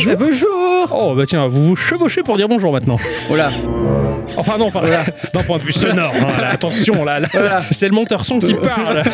Eh, bon- Bonjour. eh, bonjour Oh bah tiens, vous vous chevauchez pour dire bonjour maintenant. Oh là, Enfin non, enfin, d'un point de vue sonore, hein, là, attention, là, là, Voilà. c'est le monteur son qui parle.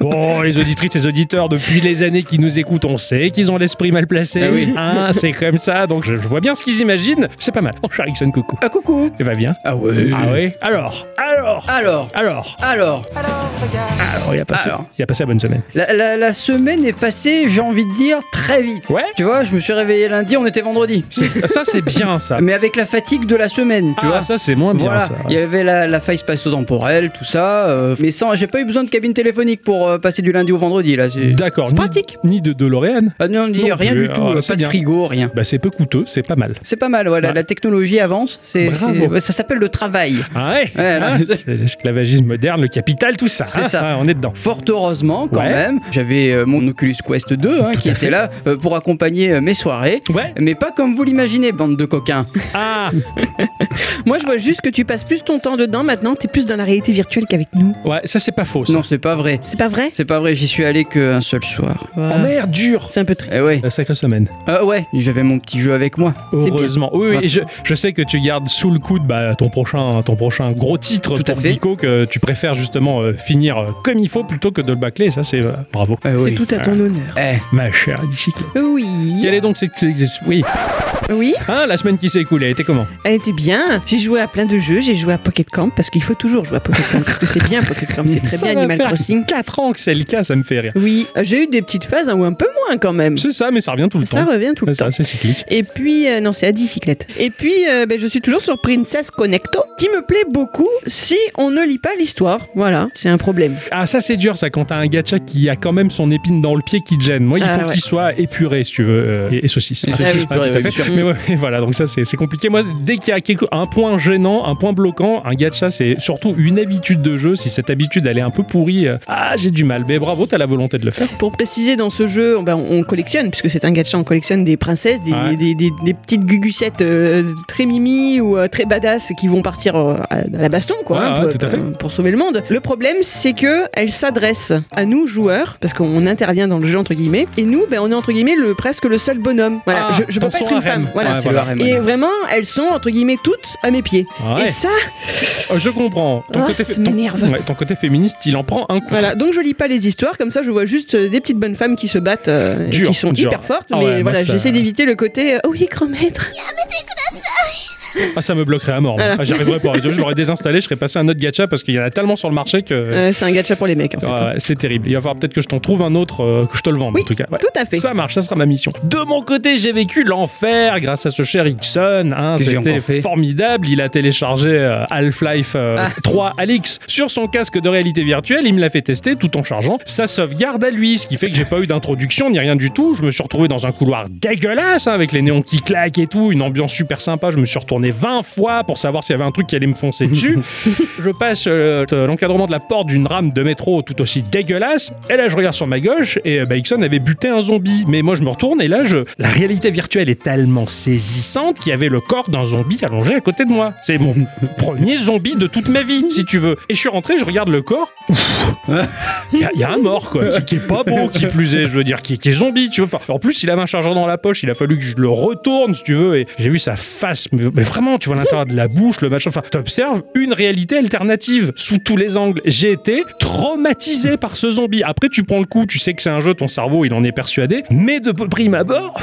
Bon, les auditrices et auditeurs, depuis les années qui nous écoutent, on sait qu'ils ont l'esprit mal placé. Ah oui. Hein, c'est comme ça, donc je, je vois bien ce qu'ils imaginent. C'est pas mal. Oh, Charixon, coucou. ah coucou Et va bien. Ah ouais Ah oui Alors, alors, Alors, alors, alors, alors, il a passé, Alors. il a passé la bonne semaine. la, la- la semaine est passée, j'ai envie de dire, très vite. Ouais Tu vois, je me suis réveillé lundi, on était vendredi. Ça, c'est bien, ça. Mais avec la fatigue de la semaine, tu ah, vois. ça, c'est moins bien, Voilà, ça. il y avait la, la faille spatio-temporelle, tout ça, euh, mais sans, j'ai pas eu besoin de cabine téléphonique pour euh, passer du lundi au vendredi là. D'accord. ni- pratique. Ni de DeLorean. Ah non, ni- Non rien plus, du tout, ah, euh, pas de bien. frigo, rien. Bah, c'est peu coûteux, c'est pas mal. C'est pas mal, ouais, la, technologie avance, c'est, ça s'appelle le travail. Ah ouais. Ah, l'esclavagisme moderne, le capital, tout ça. C'est hein. ça. On est dedans. Fort heureusement, quand Ouais. même, j'avais mon Oculus Quest 2 hein, qui était fait. là pour accompagner mes soirées. Ouais. Mais pas comme vous l'imaginez, bande de coquins. Ah, Moi, je vois juste que tu passes plus ton temps dedans maintenant, t'es plus dans la réalité virtuelle qu'avec nous. ouais, ça c'est pas faux. Ça. Non, c'est pas vrai. C'est pas vrai? C'est pas vrai, j'y suis allé qu'un seul soir. Oh merde, dur. C'est un peu triste. Eh ouais. La sacrée semaine. Ah ouais, j'avais mon petit jeu avec moi. Heureusement. Oui, oui, Ouais. et je, je sais que tu gardes sous le coude bah, ton, prochain, ton prochain gros titre Tout à pour fait. Geeko que tu préfères justement euh, finir euh, comme il faut plutôt que de le bâcler. Et ça, c'est euh, bravo. Eh C'est oui. tout à ton honneur. Eh, Ma chère bicyclette. Oui. Quelle est donc cette. Oui. Oui, Hein, la semaine qui s'est écoulée, elle était comment elle était bien. J'ai joué à plein de jeux. J'ai joué à Pocket Camp parce qu'il faut toujours jouer à Pocket Camp parce que c'est bien Pocket Camp. C'est très Ça bien va Animal faire Crossing. 4 ans que c'est le cas, ça me fait rire. Oui, euh, j'ai eu des petites phases hein, ou un peu moins quand même. C'est ça, mais ça revient tout le Ça temps. revient tout le C'est temps. assez cyclique. Et puis, euh, non, c'est à bicyclette. Et puis, euh, ben, je suis toujours sur Princess Connecto, qui me plaît beaucoup si on ne lit pas l'histoire. Voilà, c'est un problème. Ah, ça c'est dur, ça, quand t'as un gacha qui a quand même son épine dans le pied qui te gêne. Moi, il Ah, faut ouais. qu'il soit épuré, si tu veux, euh, et, et saucisse. Ah, ah, purée, tout à fait. Mais ouais, voilà, donc ça c'est c'est compliqué. Moi, dès qu'il y a quelque- un point gênant, un point bloquant, un gacha, c'est surtout une habitude de jeu. Si cette habitude elle est un peu pourrie, euh, ah, j'ai du mal. Mais bravo, t'as la volonté de le faire. Pour préciser, dans ce jeu, ben, on collectionne, puisque c'est un gacha, on collectionne des princesses, des, Ouais. des, des- des petites gugucettes euh, très mimi ou euh, très badass qui vont partir euh, à, à la baston, quoi, Ouais, hein, ouais, pour, tout à fait. pour- pour sauver le monde. Le problème, c'est que elle s'adresse à nous, joueurs, parce qu'on intervient dans le jeu, entre guillemets, et nous, ben, on est, entre guillemets, le, presque le seul bonhomme. Voilà, Ah, je, je peux pas être une femme. Voilà, Ouais. Et vraiment, elles sont, entre guillemets, toutes à mes pieds. Ouais. Et ça, Oh, je comprends. Ton, Ah, côté, ça ton- m'énerve. ouais, ton côté féministe, il en prend un coup. Voilà, donc je lis pas les histoires, comme ça je vois juste euh, des petites bonnes femmes qui se battent, euh, Dur, qui sont dur. hyper fortes, Ah mais voilà, j'essaie d'éviter le côté euh, oh oui, grand maître. Ah, ça me bloquerait à mort. Voilà. Ah, J'arriverais pas. Je l'aurais désinstallé, je serais passé à un autre gacha parce qu'il y en a tellement sur le marché que. Euh, c'est un gacha pour les mecs en fait. Ouais, ouais, c'est terrible. Il va falloir peut-être que je t'en trouve un autre, euh, que je te le vende Oui, en tout cas. Ouais. tout à fait. Ça marche, ça sera ma mission. De mon côté, j'ai vécu l'enfer grâce à ce cher Ixon. Hein, C'était formidable. Il a téléchargé euh, Half-Life euh, Ah. 3 Alix sur son casque de réalité virtuelle. Il me l'a fait tester tout en chargeant sa sauvegarde à lui, ce qui fait que j'ai pas eu d'introduction ni rien du tout. Je me suis retrouvé dans un couloir dégueulasse hein, avec les néons qui claquent et tout, une ambiance super sympa. Je me suis retourné 20 fois pour savoir s'il y avait un truc qui allait me foncer dessus. je passe euh, t- l'encadrement de la porte d'une rame de métro tout aussi dégueulasse. Et là, je regarde sur ma gauche et euh, bah, Ixon avait buté un zombie. Mais moi, je me retourne et là, je... la réalité virtuelle est tellement saisissante qu'il y avait le corps d'un zombie allongé à côté de moi. C'est mon premier zombie de toute ma vie, si tu veux. Et je suis rentré, je regarde le corps. Il y, a- il y a un mort, quoi, qui, qui est pas beau, qui plus est, je veux dire, qui, qui est zombie, tu veux. Enfin, en plus, il avait un chargeur dans la poche, il a fallu que je le retourne, si tu veux, et j'ai vu sa face, mais, mais vraiment, tu vois l'intérieur de la bouche, le machin. Enfin, t'observes une réalité alternative sous tous les angles. J'ai été traumatisé par ce zombie. Après, tu prends le coup, tu sais que c'est un jeu, ton cerveau, il en est persuadé, mais de prime abord,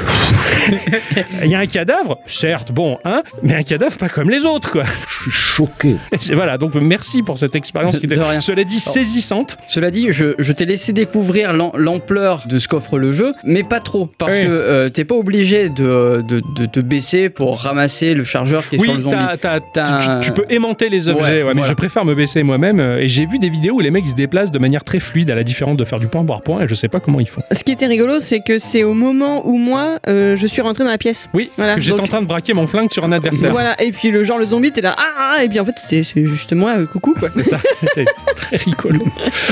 il y a un cadavre, certes, bon, hein, mais un cadavre pas comme les autres, quoi. Je suis choqué. C'est voilà, donc merci pour cette expérience qui était, cela dit, saisissante. Cela dit, je, je t'ai laissé découvrir l'am- l'ampleur de ce qu'offre le jeu, mais pas trop, parce Oui. que euh, t'es pas obligé de, de, de te baisser pour ramasser le chargeur qui est Oui, sur le zombie. t'as- T'as tu, peux aimanter les objets, Ouais, ouais, mais voilà. je préfère me baisser moi-même. euh, Et j'ai vu des vidéos où les mecs se déplacent de manière très fluide, à la différence de faire du point par point, et je sais pas comment ils font. Ce qui était rigolo, c'est que c'est au moment où moi euh, je suis rentré dans la pièce. Oui, Voilà, que j'étais donc- en train de braquer mon flingue sur un adversaire. Voilà, et puis le genre le zombie, t'es là, ah, ah, et puis en fait c'est juste moi, euh, coucou quoi. C'est ça, c'était très rigolo.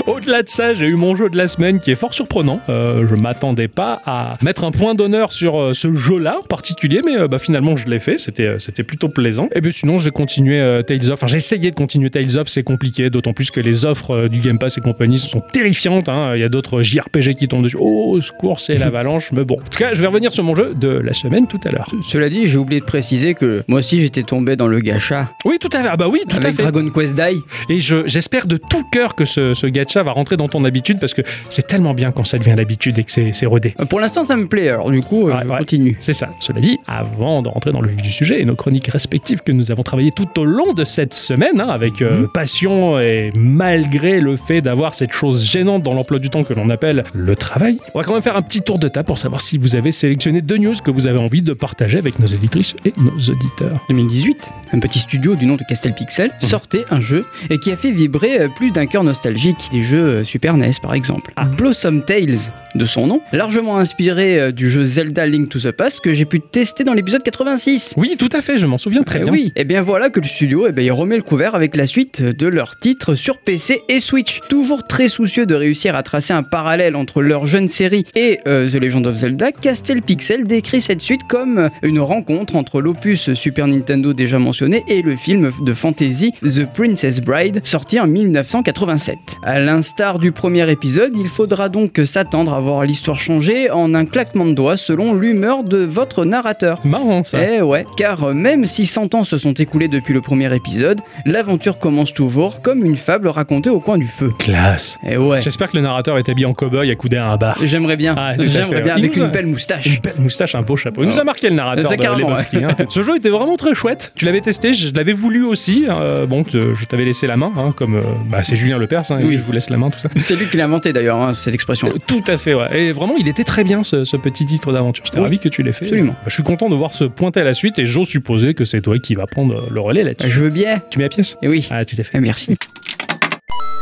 Au-delà de ça, j'ai eu mon jeu de la semaine qui est fort surprenant. Euh, je m'attendais pas à mettre un point d'honneur sur euh, ce jeu-là en particulier, mais euh, bah, finalement je l'ai fait. C'était, euh, c'était plutôt plaisant. Et puis sinon, j'ai continué euh, Tales of. Enfin, j'ai essayé de continuer Tales of. C'est compliqué, d'autant plus que les offres euh, du Game Pass et compagnie sont terrifiantes. hein. Il y a d'autres JRPG qui tombent dessus. Oh, au secours, c'est l'avalanche. Mais bon. En tout cas, je vais revenir sur mon jeu de la semaine tout à l'heure. Cela dit, j'ai oublié de préciser que moi aussi j'étais tombé dans le gacha Oui, tout à fait. Ah bah oui, tout à avec fait. Dragon Quest Die. Et je- j'espère de tout cœur que ce, ce gacha va rentrer dans ton habitude parce que c'est tellement bien quand ça devient l'habitude et que c'est c'est rodé. Pour l'instant, ça me plaît, alors du coup, euh, Ouais, je ouais. continue. C'est ça. Cela dit, avant de rentrer dans le vif du sujet et nos chroniques respectives que nous avons travaillées tout au long de cette semaine, hein, avec euh, passion et malgré le fait d'avoir cette chose gênante dans l'emploi du temps que l'on appelle le travail, on va quand même faire un petit tour de table pour savoir si vous avez sélectionné deux news que vous avez envie de partager avec nos éditrices et nos auditeurs. 2018, un petit studio du nom de Castel Pixel sortait un jeu et qui a fait vibrer euh, plus d'un cœur nostalgique. Des jeux euh, Super NES par exemple. Blossom Tales, de son nom, largement inspiré euh, du jeu Zelda Link to the Past que j'ai pu tester dans l'épisode 86. Oui, tout à fait, je m'en souviens très Eh bien. oui, et bien voilà que le studio eh ben, il remet le couvert avec la suite de leurs titres sur PC et Switch. Toujours très soucieux de réussir à tracer un parallèle entre leur jeune série et euh, The Legend of Zelda, Castel Pixel décrit cette suite comme une rencontre entre l'opus Super Nintendo déjà mentionné et le film de fantasy The Princess Bride sorti en 1987. À l'instar du premier épisode, il faudra donc s'attendre à voir l'histoire changer en un claquement de doigts selon l'humeur de votre narrateur. Marrant ça. Eh ouais, car euh, même si 100 ans se sont écoulés depuis le premier épisode, l'aventure commence toujours comme une fable racontée au coin du feu. Classe. Eh ouais, J'espère que le narrateur est habillé en cow-boy accoudé à un bar. j'aimerais bien, Ah, j'aimerais bien ouais. Avec nous a- une belle moustache. Une belle moustache, un beau chapeau. Il nous a marqué le narrateur de carrément, Lebowski, hein. Ce jeu était vraiment très chouette. Tu l'avais testé, je l'avais voulu aussi. euh, bon, te- je t'avais laissé la main, hein, comme euh, bah, c'est Julien Lepers, hein, Oui. je vous laisse la main, tout ça. C'est lui qui l'a inventé d'ailleurs, hein, cette expression. Euh, Tout à fait, ouais. Et vraiment, il était très bien ce, ce petit titre d'aventure. J'étais Oui. ravi que tu l'aies fait. Absolument. Bah, je suis content de voir se pointer à la suite et j'ose supposer que c'est toi qui va prendre le relais là-dessus. Je veux bien. Tu mets la pièce? Eh oui. Ah, tout à fait. Eh, merci.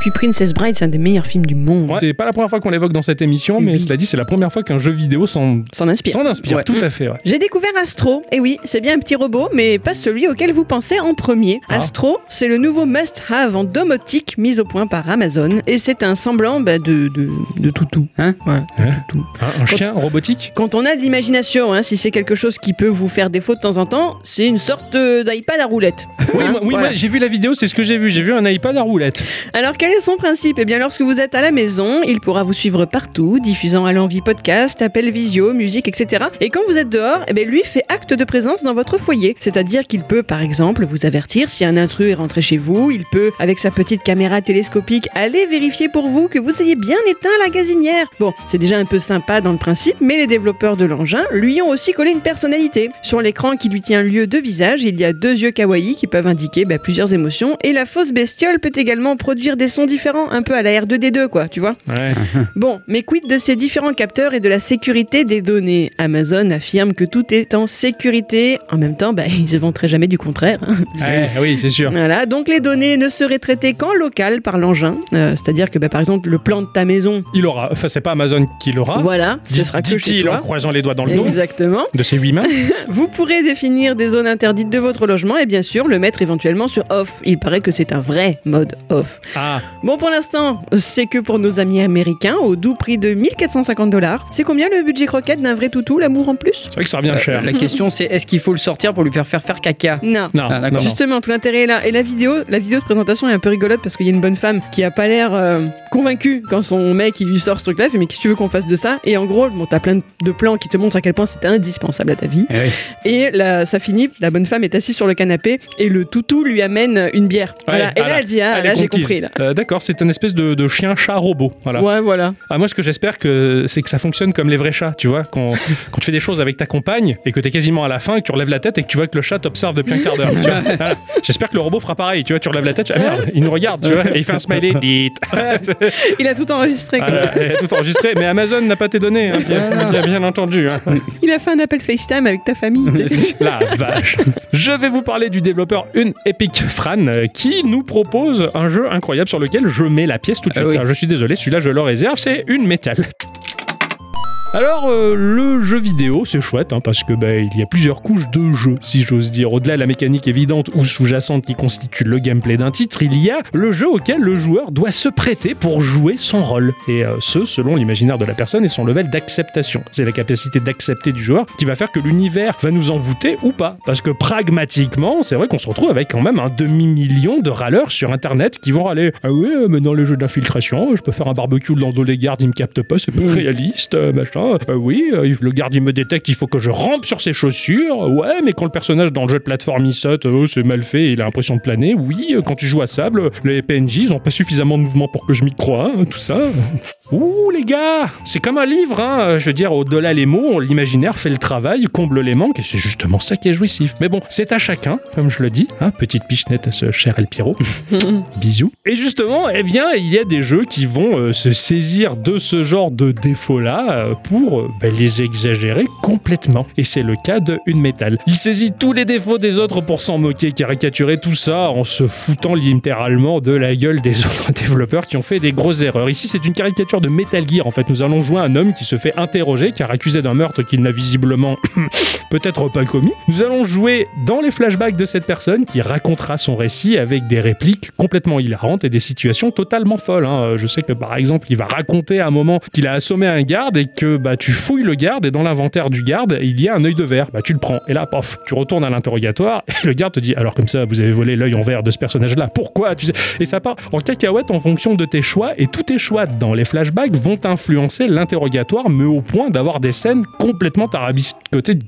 Puis Princess Bride, c'est un des meilleurs films du monde. Ouais, c'est pas la première fois qu'on l'évoque dans cette émission, mais Oui. cela dit, c'est la première fois qu'un jeu vidéo s'en S'en inspire. s'en inspire. Ouais. Tout à fait, ouais. J'ai découvert Astro. Et oui, c'est bien un petit robot, mais pas celui auquel vous pensez en premier. Ah. Astro, c'est le nouveau must-have en domotique mis au point par Amazon. Et c'est un semblant bah, de, de, de toutou. Hein Voilà, de Hein toutou. Un, un chien robotique? Quand on a de l'imagination, hein, si c'est quelque chose qui peut vous faire défaut de temps en temps, c'est une sorte euh, d'iPad à roulette. Oui, Hein, moi- oui, voilà. moi, j'ai vu la vidéo, c'est ce que j'ai vu. J'ai vu un iPad à roulette. Alors quel son principe? Eh bien lorsque vous êtes à la maison, il pourra vous suivre partout, diffusant à l'envie podcast, appels visio, musique, etc. Et quand vous êtes dehors, eh bien lui fait acte de présence dans votre foyer. C'est-à-dire qu'il peut par exemple vous avertir si un intrus est rentré chez vous, il peut avec sa petite caméra télescopique aller vérifier pour vous que vous ayez bien éteint la gazinière. Bon, c'est déjà un peu sympa dans le principe, mais les développeurs de l'engin lui ont aussi collé une personnalité. Sur l'écran qui lui tient lieu de visage, il y a deux yeux kawaii qui peuvent indiquer bah, plusieurs émotions et la fausse bestiole peut également produire des sons différents, un peu à la R2D2 quoi, tu vois. Ouais. Bon, mais quid de ces différents capteurs et de la sécurité des données? Amazon affirme que tout est en sécurité. En même temps, bah, ils ne jamais du contraire. hein. Ouais, oui, c'est sûr. Voilà, donc les données ne seraient traitées qu'en local par l'engin. Euh, C'est-à-dire que bah, par exemple, le plan de ta maison, Il aura. Enfin, c'est pas Amazon qui l'aura. voilà, ce sera que chez Dit-il en toi. croisant les doigts dans le dos Exactement. de ses huit mains. Vous pourrez définir des zones interdites de votre logement et bien sûr le mettre éventuellement sur off. Il paraît que c'est un vrai mode off. Ah, Bon, pour l'instant, c'est que pour nos amis américains au doux prix de 1450 dollars. C'est combien le budget croquette d'un vrai toutou, l'amour en plus? C'est vrai que ça revient Euh, cher. la question c'est est-ce qu'il faut le sortir pour lui faire faire faire caca? Non. Non, Ah, d'accord. non. Justement, tout l'intérêt est là. Et la vidéo, la vidéo de présentation est un peu rigolote parce qu'il y a une bonne femme qui a pas l'air euh, convaincue quand son mec il lui sort ce truc-là. Elle fait mais qu'est-ce que tu veux qu'on fasse de ça? Et en gros, bon, t'as plein de plans qui te montrent à quel point c'est indispensable à ta vie. Eh oui. Et là, ça finit. La bonne femme est assise sur le canapé et le toutou lui amène une bière. voilà. Et là, elle dit ah Elle est là j'ai compris là. Euh, D'accord, c'est une espèce de, de chien-chat robot. Voilà. Ouais, voilà. Ah, moi, ce que j'espère, que c'est que ça fonctionne comme les vrais chats, tu vois. Quand, quand tu fais des choses avec ta compagne et que t'es quasiment à la fin et que tu relèves la tête et que tu vois que le chat t'observe depuis un quart d'heure. tu vois. Voilà. J'espère que le robot fera pareil. Tu vois, tu relèves la tête, tu- ah merde, il nous regarde, tu vois, et il fait un smiley. Dites. Il a tout enregistré. quoi. Voilà, il a tout enregistré, mais Amazon n'a pas tes données, hein, bien, bien, bien entendu. hein. Il a fait un appel FaceTime avec ta famille. La vache. Je vais vous parler du développeur Une Epic Fran euh, qui nous propose un jeu incroyable sur lequel je mets la pièce tout de Ah suite. oui. Je suis désolé, celui-là je le réserve, c'est une métal. Alors, euh, le jeu vidéo, c'est chouette, hein, parce que bah, il y a plusieurs couches de jeu, si j'ose dire. Au-delà de la mécanique évidente ou sous-jacente qui constitue le gameplay d'un titre, il y a le jeu auquel le joueur doit se prêter pour jouer son rôle. Et euh, ce, selon l'imaginaire de la personne et son level d'acceptation. C'est la capacité d'accepter du joueur qui va faire que l'univers va nous envoûter ou pas. Parce que pragmatiquement, c'est vrai qu'on se retrouve avec quand même un demi-million de râleurs sur Internet qui vont râler Ah ouais, mais dans les jeux d'infiltration, je peux faire un barbecue dans dos les gardes, ils me captent pas, c'est pas réaliste, euh, machin. Euh, oui, euh, le garde il me détecte, il faut que je rampe sur ses chaussures. Ouais, mais quand le personnage dans le jeu de plateforme il saute, oh, c'est mal fait, il a l'impression de planer. Oui, euh, quand tu joues à sable, les PNJ ils ont pas suffisamment de mouvement pour que je m'y croie, hein, tout ça. Ouh les gars, c'est comme un livre, hein. Je veux dire, au-delà les mots, l'imaginaire fait le travail, comble les manques, et c'est justement ça qui est jouissif. Mais bon, c'est à chacun, comme je le dis, hein. Petite pichenette à ce cher El Piro. Bisous. Et justement, eh bien, il y a des jeux qui vont euh, se saisir de ce genre de défauts-là euh, pour euh, ben, les exagérer complètement. Et c'est le cas de Unmetal. Il saisit tous les défauts des autres pour s'en moquer, caricaturer tout ça en se foutant littéralement de la gueule des autres développeurs qui ont fait des grosses erreurs. Ici, c'est une caricature de Metal Gear. En fait, nous allons jouer un homme qui se fait interroger car accusé d'un meurtre qu'il n'a visiblement peut-être pas commis. Nous allons jouer dans les flashbacks de cette personne qui racontera son récit avec des répliques complètement hilarantes et des situations totalement folles. hein. Je sais que par exemple, il va raconter à un moment qu'il a assommé un garde et que bah, tu fouilles le garde et dans l'inventaire du garde, il y a un œil de verre. Bah, tu le prends et là, paf, tu retournes à l'interrogatoire et le garde te dit alors comme ça, vous avez volé l'œil en verre de ce personnage-là. Pourquoi Et ça part en cacahuète en fonction de tes choix et tous tes choix dans les flashbacks vont influencer l'interrogatoire, mais au point d'avoir des scènes complètement tarabiscotées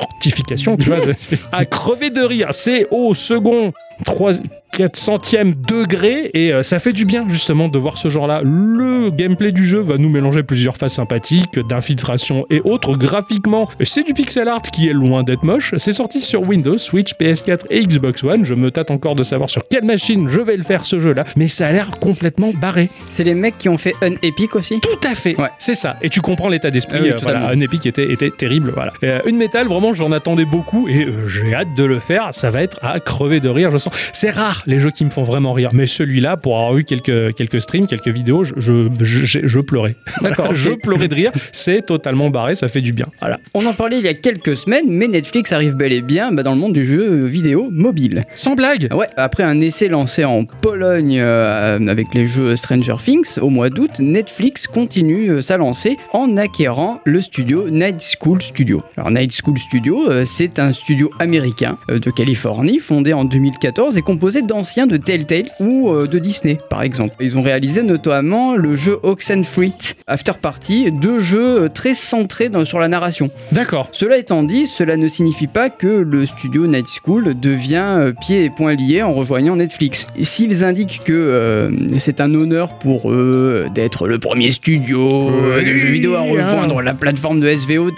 tortification, tu vois, à crever de rire. C'est au second, 3, 4 centième degré et euh, ça fait du bien justement de voir ce genre-là. Le gameplay du jeu va nous mélanger plusieurs phases sympathiques, d'infiltration et autres. Graphiquement, c'est du pixel art qui est loin d'être moche. C'est sorti sur Windows, Switch, PS4 et Xbox One. Je me tâte encore de savoir sur quelle machine je vais le faire ce jeu-là, mais ça a l'air complètement barré. C'est les mecs qui ont fait un Epic aussi? Tout à fait, Ouais. c'est ça. Et tu comprends l'état d'esprit. Ah oui, euh, voilà, un Epic était, était terrible. Voilà. Euh, une métal, vraiment, j'en attendais beaucoup et euh, j'ai hâte de le faire. Ça va être à crever de rire. Je sens. C'est rare les jeux qui me font vraiment rire, mais celui-là, pour avoir eu quelques quelques streams, quelques vidéos, je je, je, je- je pleurais. D'accord, je pleurais de rire. C'est totalement barré. Ça fait du bien. Voilà. On en parlait il y a quelques semaines, mais Netflix arrive bel et bien bah, dans le monde du jeu vidéo mobile. Sans blague. Ouais, après un essai lancé en Pologne euh, avec les jeux Stranger Things au mois d'août, Netflix continue euh, sa lancée en acquérant le studio Night School Studio. Alors Night School Studio, euh, c'est un studio américain euh, de Californie fondé en 2014 et composé d'anciens de Telltale ou euh, de Disney par exemple. Ils ont réalisé notamment le jeu Oxenfree After Party, deux jeux très centrés dans- sur la narration. D'accord. Cela étant dit, cela ne signifie pas que le studio Night School devient pieds et poings liés en rejoignant Netflix. S'ils indiquent que euh, c'est un honneur pour eux d'être le premier studio de jeux vidéo à rejoindre la plateforme de SVOD,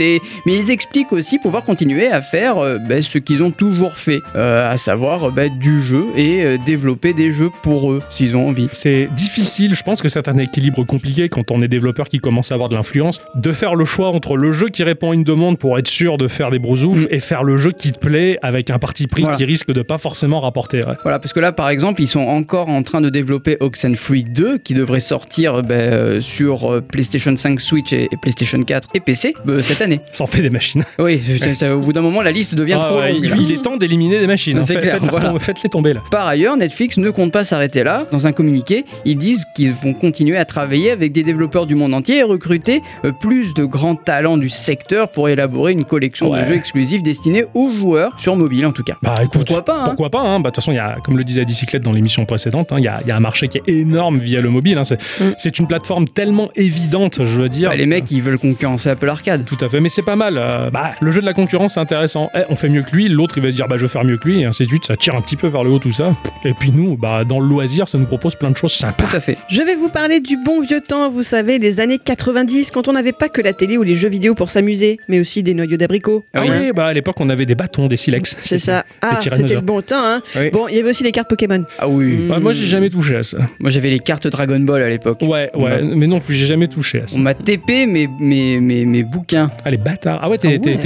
mais ils expliquent aussi pouvoir continuer à faire euh, bah, ce qu'ils ont toujours fait, euh, à savoir euh, bah, du jeu et développer des jeux pour eux s'ils ont envie. C'est difficile, je pense que c'est un équilibre compliqué quand on est développeur qui commence à avoir de l'influence, de faire le choix entre le jeu qui répond à une demande pour être sûr de faire des brousoufs Mm. et faire le jeu qui te plaît avec un parti pris Voilà. qui risque de pas forcément rapporter. ouais. Voilà, parce que là, par exemple, ils sont encore en train de développer Oxenfree 2, qui devrait sortir ben, euh, sur PlayStation 5, Switch et, et PlayStation 4 et PC cette année. Ça en fait des machines. Oui, je- ça- au bout d'un moment, la liste devient Ah trop ouais, longue. il, il est temps d'éliminer des machines. hein. Faites-les voilà. tomber- là. Par ailleurs, Netflix ne compte pas s'arrêter là. Dans un communiqué, ils disent qu'ils vont continuer à travailler avec des développeurs du monde entier et recruter euh, plus de grands talents du secteur pour élaborer une collection Ouais. de jeux exclusifs destinés aux joueurs sur mobile en tout cas. Bah écoute, Pourquoi pas, hein Pourquoi pas hein. Bah, De toute façon, il y a, comme le disait Bicyclette dans l'émission précédente, il y, a, il y a un marché qui est énorme via le mobile. C'est Mm. c'est une plateforme tellement évidente, je veux dire. Bah, les mecs, ils veulent concurrencer Apple Arcade. Tout à fait, mais c'est pas mal. Euh, bah, le jeu de la concurrence, c'est intéressant. Eh, on fait mieux que lui, l'autre il va se dire bah je vais faire mieux que lui, et ainsi de suite. Ça tire un petit peu vers le haut tout ça. Et puis nous, bah dans le loisir, ça nous propose plein de choses sympas. Tout à fait. Je vais vous parler du bon vieux temps, vous savez, les années 90, quand on n'avait pas que la télé ou les jeux vidéo pour s'amuser, mais aussi des noyaux d'abricots. Ah oui, bah à l'époque on avait des bâtons, des silex. C'est ça. Ah, c'était le bon temps, hein. Oui. Bon, il y avait aussi les cartes Pokémon. Ah oui. Bah, moi j'ai jamais touché à ça. Moi j'avais les cartes Dragon Ball à l'époque. Ouais, ouais, mais non plus, j'ai jamais touché à ça. On m'a TP mes, mes, mes, mes bouquins. Ah les bâtards. Ah ouais, t'es Ah ouais.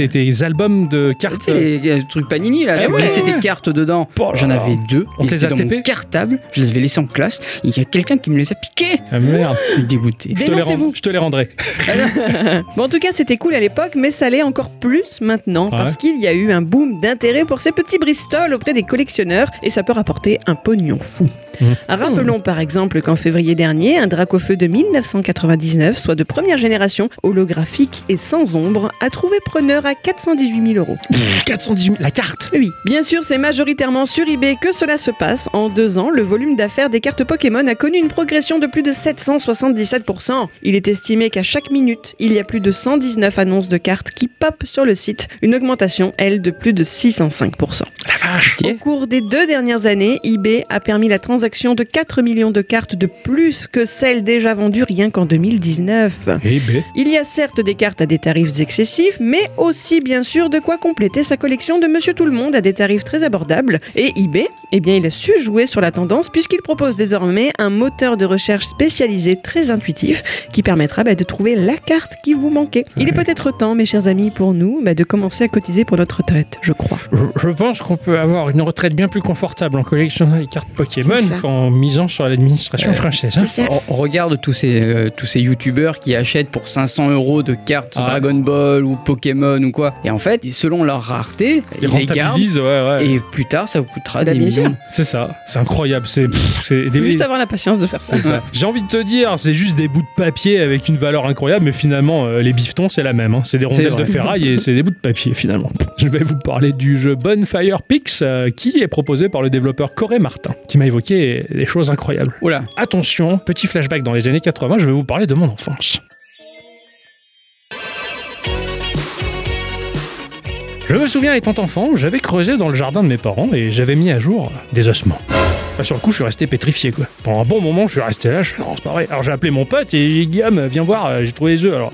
Albums de Tu cartes. sais, les, les trucs Panini là, Eh tu ouais, laissais ouais. cartes dedans. Oh J'en avais deux. On les a dans mon cartable. Je les avais laissés en classe. Il y a quelqu'un qui me les a piqués. Ah, merde. Dégoûté. Je te, les rends- Dénoncez-vous. je te les rendrai. Bon, en tout cas, c'était cool à l'époque, mais ça l'est encore plus maintenant parce qu'il y a eu un boom d'intérêt pour ces petits Bristol auprès des collectionneurs et ça peut rapporter un pognon fou. Mmh. Rappelons par exemple qu'en février dernier, un Dracofeu de 1999, soit de première génération, holographique et sans ombre, a trouvé preneur à 418 000 euros. 418 000. La carte. Oui, bien sûr, c'est majoritairement sur eBay que cela se passe. En deux ans, le volume d'affaires des cartes Pokémon a connu une progression de plus de 777%. Il est estimé qu'à chaque minute, il y a plus de 119 annonces de cartes qui pop sur le site, une augmentation, elle, de plus de 605%. La vache. Au cours des deux dernières années, eBay a permis la transaction de 4 millions de cartes de plus que celles déjà vendues rien qu'en 2019. Eh ben. Il y a certes des cartes à des tarifs excessifs, mais aussi bien sûr de quoi compléter sa collection de Monsieur Tout le Monde à des tarifs très abordables. Et eBay, eh bien, il a su jouer sur la tendance puisqu'il propose désormais un moteur de recherche spécialisé très intuitif qui permettra bah, de trouver la carte qui vous manquait. Il est peut-être temps, mes chers amis, pour nous bah, de commencer à cotiser pour notre retraite, je crois. Je, je pense qu'on peut avoir une retraite bien plus confortable en collectionnant les cartes Pokémon Qu'en misant sur l'administration française. hein. On, on regarde tous ces, euh, tous ces youtubeurs qui achètent pour 500 euros de cartes Ah. Dragon Ball ou Pokémon ou quoi. Et en fait, selon leur rareté, Ils ils les gardent. rentabilisent, ouais, ouais. Et plus tard, ça vous coûtera Bah, des millions. C'est ça, c'est incroyable. C'est pff, c'est des- Faut juste avoir la patience de faire ça. J'ai envie de te dire, c'est juste des bouts de papier avec une valeur incroyable, mais finalement, euh, les bifetons, c'est la même. hein. C'est des rondelles de ferraille et c'est des bouts de papier, finalement. Je vais vous parler du jeu Bonfire Pix, euh, qui est proposé par le développeur Corey Martin, qui m'a évoqué des choses incroyables. Oula. Attention, petit flashback dans les années 80, je vais vous parler de mon enfance. Je me souviens étant enfant, j'avais creusé dans le jardin de mes parents et j'avais mis à jour des ossements. Sur le coup, je suis resté pétrifié quoi. Pendant un bon moment, je suis resté là, je suis non, c'est pas vrai. Alors j'ai appelé mon pote et j'ai dit Guillaume, viens voir, euh, j'ai trouvé des œufs. Alors,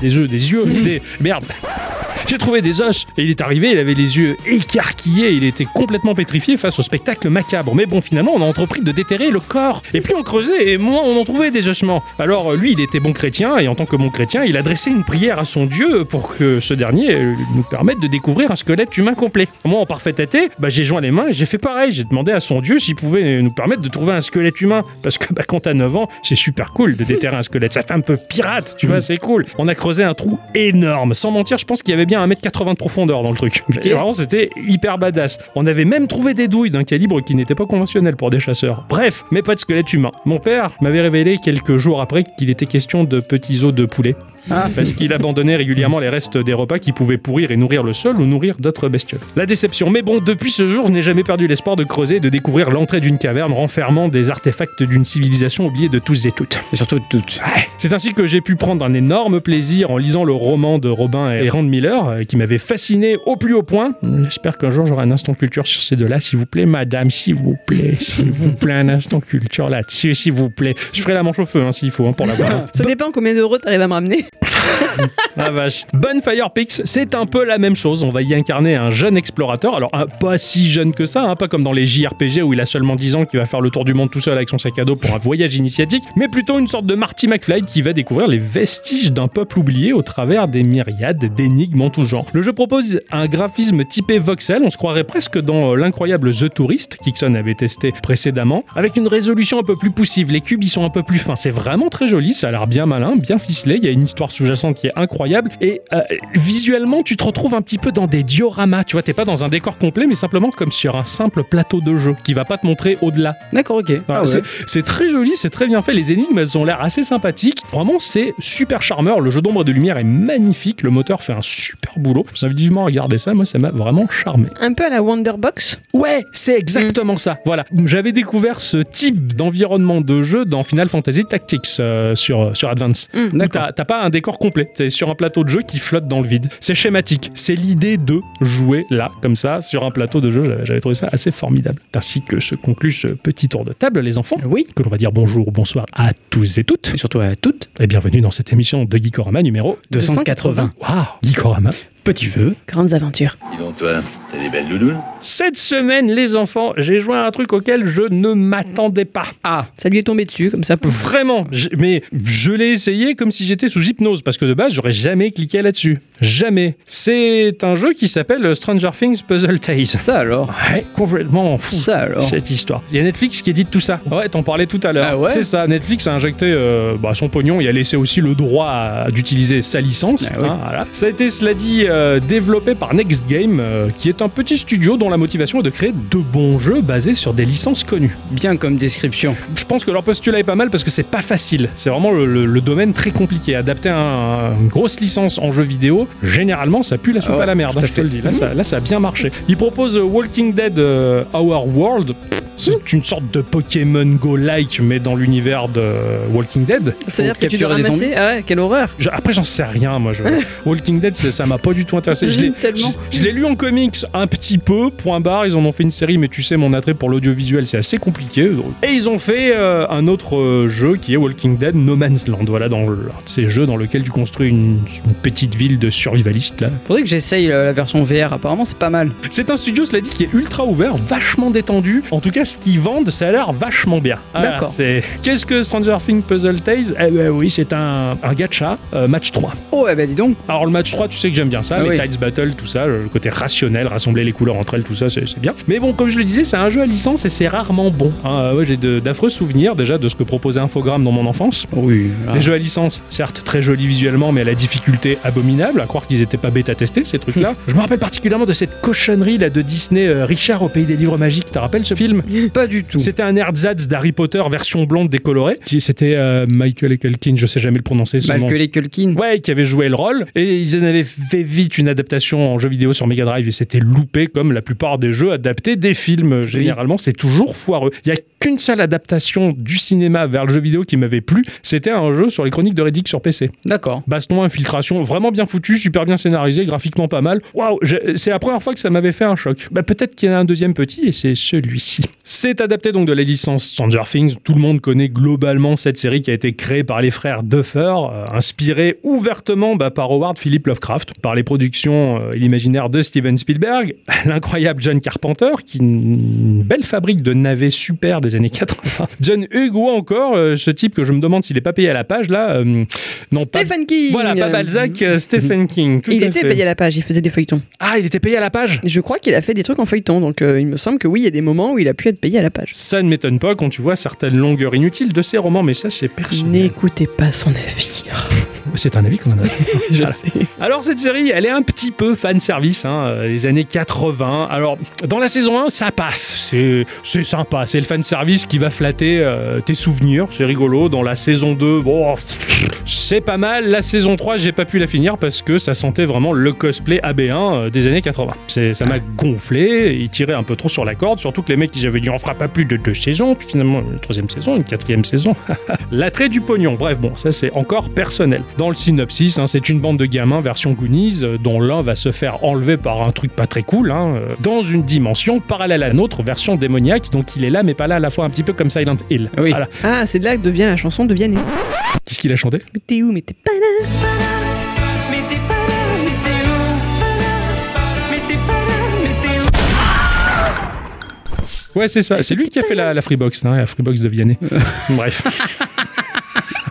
des œufs, des yeux, des. Merde J'ai trouvé des os et il est arrivé, il avait les yeux écarquillés, il était complètement pétrifié face au spectacle macabre. Mais bon, finalement, on a entrepris de déterrer le corps. Et plus on creusait, et moins on en trouvait des ossements. Alors lui, il était bon chrétien, et en tant que bon chrétien, il a dressé une prière à son Dieu pour que ce dernier euh, nous permette de découvrir un squelette humain complet. Moi, en parfait athée, bah, j'ai joint les mains et j'ai fait pareil. J'ai demandé à son Dieu s'il pouvait nous permettre de trouver un squelette humain. Parce que bah, quand t'as 9 ans, c'est super cool de déterrer un squelette. Ça fait un peu pirate, tu vois, c'est cool. On a creusé un trou énorme. Sans mentir, je pense qu'il y avait bien 1m80 de profondeur dans le truc. Et vraiment, c'était hyper badass. On avait même trouvé des douilles d'un calibre qui n'était pas conventionnel pour des chasseurs. Bref, mais pas de squelette humain. Mon père m'avait révélé quelques jours après qu'il était question de petits os de poulet. Ah. Parce qu'il abandonnait régulièrement les restes des repas qui pouvaient pourrir et nourrir le sol ou nourrir d'autres bestioles. La déception. Mais bon, depuis ce jour, je n'ai jamais perdu l'espoir de creuser et de découvrir l'entrée d'une caverne renfermant des artefacts d'une civilisation oubliée de tous et toutes. Et surtout toutes. Ouais. C'est ainsi que j'ai pu prendre un énorme plaisir en lisant le roman de Robin et Rand Miller, euh, qui m'avait fasciné au plus haut point. J'espère qu'un jour j'aurai un instant culture sur ces deux-là, s'il vous plaît, madame, s'il vous plaît, s'il vous plaît, un instant culture là-dessus, s'il vous plaît. Je ferai la manche au feu, hein, s'il faut, hein, pour l'avoir. Ça dépend combien d'euros t'arrives à me ramener. Ah vache. Bonfire Pix, c'est un peu la même chose. On va y incarner un jeune explorateur. Alors, pas si jeune que ça, hein, pas comme dans les JRPG où il a seulement 10 ans qui va faire le tour du monde tout seul avec son sac à dos pour un voyage initiatique, mais plutôt une sorte de Marty McFly qui va découvrir les vestiges d'un peuple oublié au travers des myriades d'énigmes en tout genre. Le jeu propose un graphisme typé voxel, on se croirait presque dans euh, l'incroyable The Tourist qu'Ixon avait testé précédemment, avec une résolution un peu plus poussive. Les cubes, ils sont un peu plus fins. C'est vraiment très joli, ça a l'air bien malin, bien ficelé. Il y a une histoire sous-jacente qui est incroyable. Et euh, visuellement, tu te retrouves un petit peu dans des dioramas. Tu vois, t'es pas dans un décor complet, mais simplement comme sur un simple plateau de jeu qui va pas te montrer au-delà. D'accord, ok. Enfin, Ah ouais. c'est- très joli, c'est très bien fait. Les énigmes, elles ont l'air assez sympathiques. Vraiment, c'est super charmeur. Le jeu d'ombre et de lumière est magnifique. Le moteur fait un super boulot. Je vous invite vivement à regarder ça. Moi, ça m'a vraiment charmé. Un peu à la Wonderbox? Ouais, c'est exactement ça. Voilà. J'avais découvert ce type d'environnement de jeu dans Final Fantasy Tactics euh, sur, sur Advance. Mm. D'accord. T'as pas un décor complet. T'es sur un plateau de jeu qui flotte dans le vide. C'est schématique. C'est l'idée de jouer là, comme ça, sur un plateau de jeu. J'avais- J'avais trouvé ça assez formidable. Ainsi que se conclut ce petit tour de table, les enfants. Oui. Que l'on va dire bonjour, bonsoir à tous et toutes. Et surtout à toutes. Et bienvenue dans cette émission de Geekorama numéro 280. Waouh, Geekorama. Petit jeu. Grandes aventures. Dis donc toi, t'as des belles doudounes Cette semaine, les enfants, j'ai joué à un truc auquel je ne m'attendais pas. Ah, Ça lui est tombé dessus, comme ça. Vraiment, je- mais je l'ai essayé comme si j'étais sous hypnose parce que de base j'aurais jamais cliqué là-dessus. Jamais. C'est un jeu qui s'appelle Stranger Things Puzzle Tales. ça alors. Ouais, complètement fou. Ça alors. Cette histoire. Il y a Netflix qui édite tout ça. Ouais, t'en parlais tout à l'heure. Ah ouais C'est ça. Netflix a injecté euh, bah, son pognon et a laissé aussi le droit à- d'utiliser sa licence. Ah ouais. hein, voilà. Ça a été, cela dit, euh, développé par Next Game, euh, qui est un petit studio dont la motivation est de créer de bons jeux basés sur des licences connues. Bien comme description. Je pense que leur postulat est pas mal parce que c'est pas facile. C'est vraiment le, le- le domaine très compliqué. Adapter un- une grosse licence en jeu vidéo, généralement, ça pue la soupe Ah à la merde. tout hein, je te le dis. Là, ça, là, ça a bien marché. Ils proposent euh, Walking Dead euh, Our World. C'est une sorte de Pokémon Go-like, mais dans l'univers de Walking Dead. C'est-à-dire que tu dois capturer des ramasser. Ah ouais, quelle horreur. Je- après, j'en sais rien, moi. Je... Walking Dead, ça m'a pas du tout intéressé. Je l'ai- Tellement. je, je l'ai lu en comics un petit peu, point barre. Ils en ont fait une série, mais tu sais, mon attrait pour l'audiovisuel, c'est assez compliqué. Et ils ont fait euh, un autre euh, jeu qui est Walking Dead No Man's Land. Voilà, dans le- un de ces jeux dans lequel tu construis une, une petite ville de survivalistes. Là. Faudrait que j'essaye euh, la version VR. Apparemment, c'est pas mal. C'est un studio, cela dit, qui est ultra ouvert, vachement détendu. En tout cas, ce qu'ils vendent, ça a l'air vachement bien. D'accord. c'est- Qu'est-ce que Stranger Things Puzzle Tales? Eh ben oui, c'est un, un gacha euh, match 3. Oh, eh ben dis donc. Alors le match 3, tu sais que j'aime bien ça, Ah les oui. Tides Battle, tout ça, le côté rationnel, rassembler les couleurs entre elles, tout ça, c'est bien. Mais bon, comme je le disais, c'est un jeu à licence et c'est rarement bon. hein. Ouais, J'ai d'affreux souvenirs déjà de ce que proposait Infogrames dans mon enfance. Oui. Des jeux à licence, certes très jolis visuellement, mais à la difficulté abominable, à croire qu'ils étaient pas bêta-testés ces trucs-là. je me rappelle particulièrement de cette cochonnerie là de Disney, euh, Richard au pays des livres magiques, te rappelles ce film? Pas du tout. C'était un ersatz d'Harry Potter version blonde décolorée. C'était euh, Michael Ekelkin, je sais jamais le prononcer. Malcolm Culkin. Ouais, qui avait joué le rôle. Et ils en avaient fait vite une adaptation en jeu vidéo sur Mega Drive et c'était loupé comme la plupart des jeux adaptés des films. Généralement, c'est toujours foireux. Il y a qu'une seule adaptation du cinéma vers le jeu vidéo qui m'avait plu. C'était un jeu sur les chroniques de Riddick sur PC. D'accord. Baston, infiltration, vraiment bien foutu, super bien scénarisé, graphiquement pas mal. Waouh, c'est la première fois que ça m'avait fait un choc. Bah, peut-être qu'il y en a un deuxième petit et c'est celui-ci. C'est adapté donc de la licence Stranger Things. Tout le monde connaît globalement cette série qui a été créée par les frères Duffer, euh, inspirée ouvertement bah, par Howard Philip Lovecraft, par les productions euh, et l'imaginaire de Steven Spielberg, l'incroyable John Carpenter, qui est une belle fabrique de navets super des années 80. John Hughes ou encore euh, ce type que je me demande s'il est pas payé à la page là. euh, non, pas Stephen King. voilà, pas Balzac, euh, Stephen King. tout Il à était fait. payé à la page, il faisait des feuilletons. Ah, il était payé à la page? Je crois qu'il a fait des trucs en feuilleton, donc euh, il me semble que oui, il y a des moments où il a pu être payé à la page. Ça ne m'étonne pas quand tu vois certaines longueurs inutiles de ces romans, mais ça c'est personnel. N'écoutez pas son avis. C'est un avis qu'on en a. Je Voilà. sais. Alors cette série, elle est un petit peu fan service, hein, les années 80. Alors dans la saison 1, ça passe, c'est c'est sympa, c'est le fan service qui va flatter euh, tes souvenirs, c'est rigolo. Dans la saison 2, bon, c'est pas mal. La saison 3, j'ai pas pu la finir parce que ça sentait vraiment le cosplay AB1 euh, des années 80. C'est ça m'a gonflé, il tirait un peu trop sur la corde, surtout que les mecs ils avaient dit on fera pas plus de deux saisons, puis finalement une troisième saison, une quatrième saison. L'attrait du pognon. Bref, bon, ça c'est encore personnel. Dans le synopsis, hein, c'est une bande de gamins version Goonies, euh, dont l'un va se faire enlever par un truc pas très cool, hein, dans une dimension parallèle à la nôtre, version démoniaque, donc il est là mais pas là à la un petit peu comme Silent Hill. Oui. Voilà. Ah, c'est de là que devient la chanson de Vianney. Qu'est-ce qu'il a chanté? Mais t'es où? Mais t'es pas là. Mais t'es pas là, mais t'es où? Mais t'es pas là, mais t'es où? Ouais, c'est ça. C'est lui qui a fait la, la Freebox, hein, la Freebox de Vianney. Bref.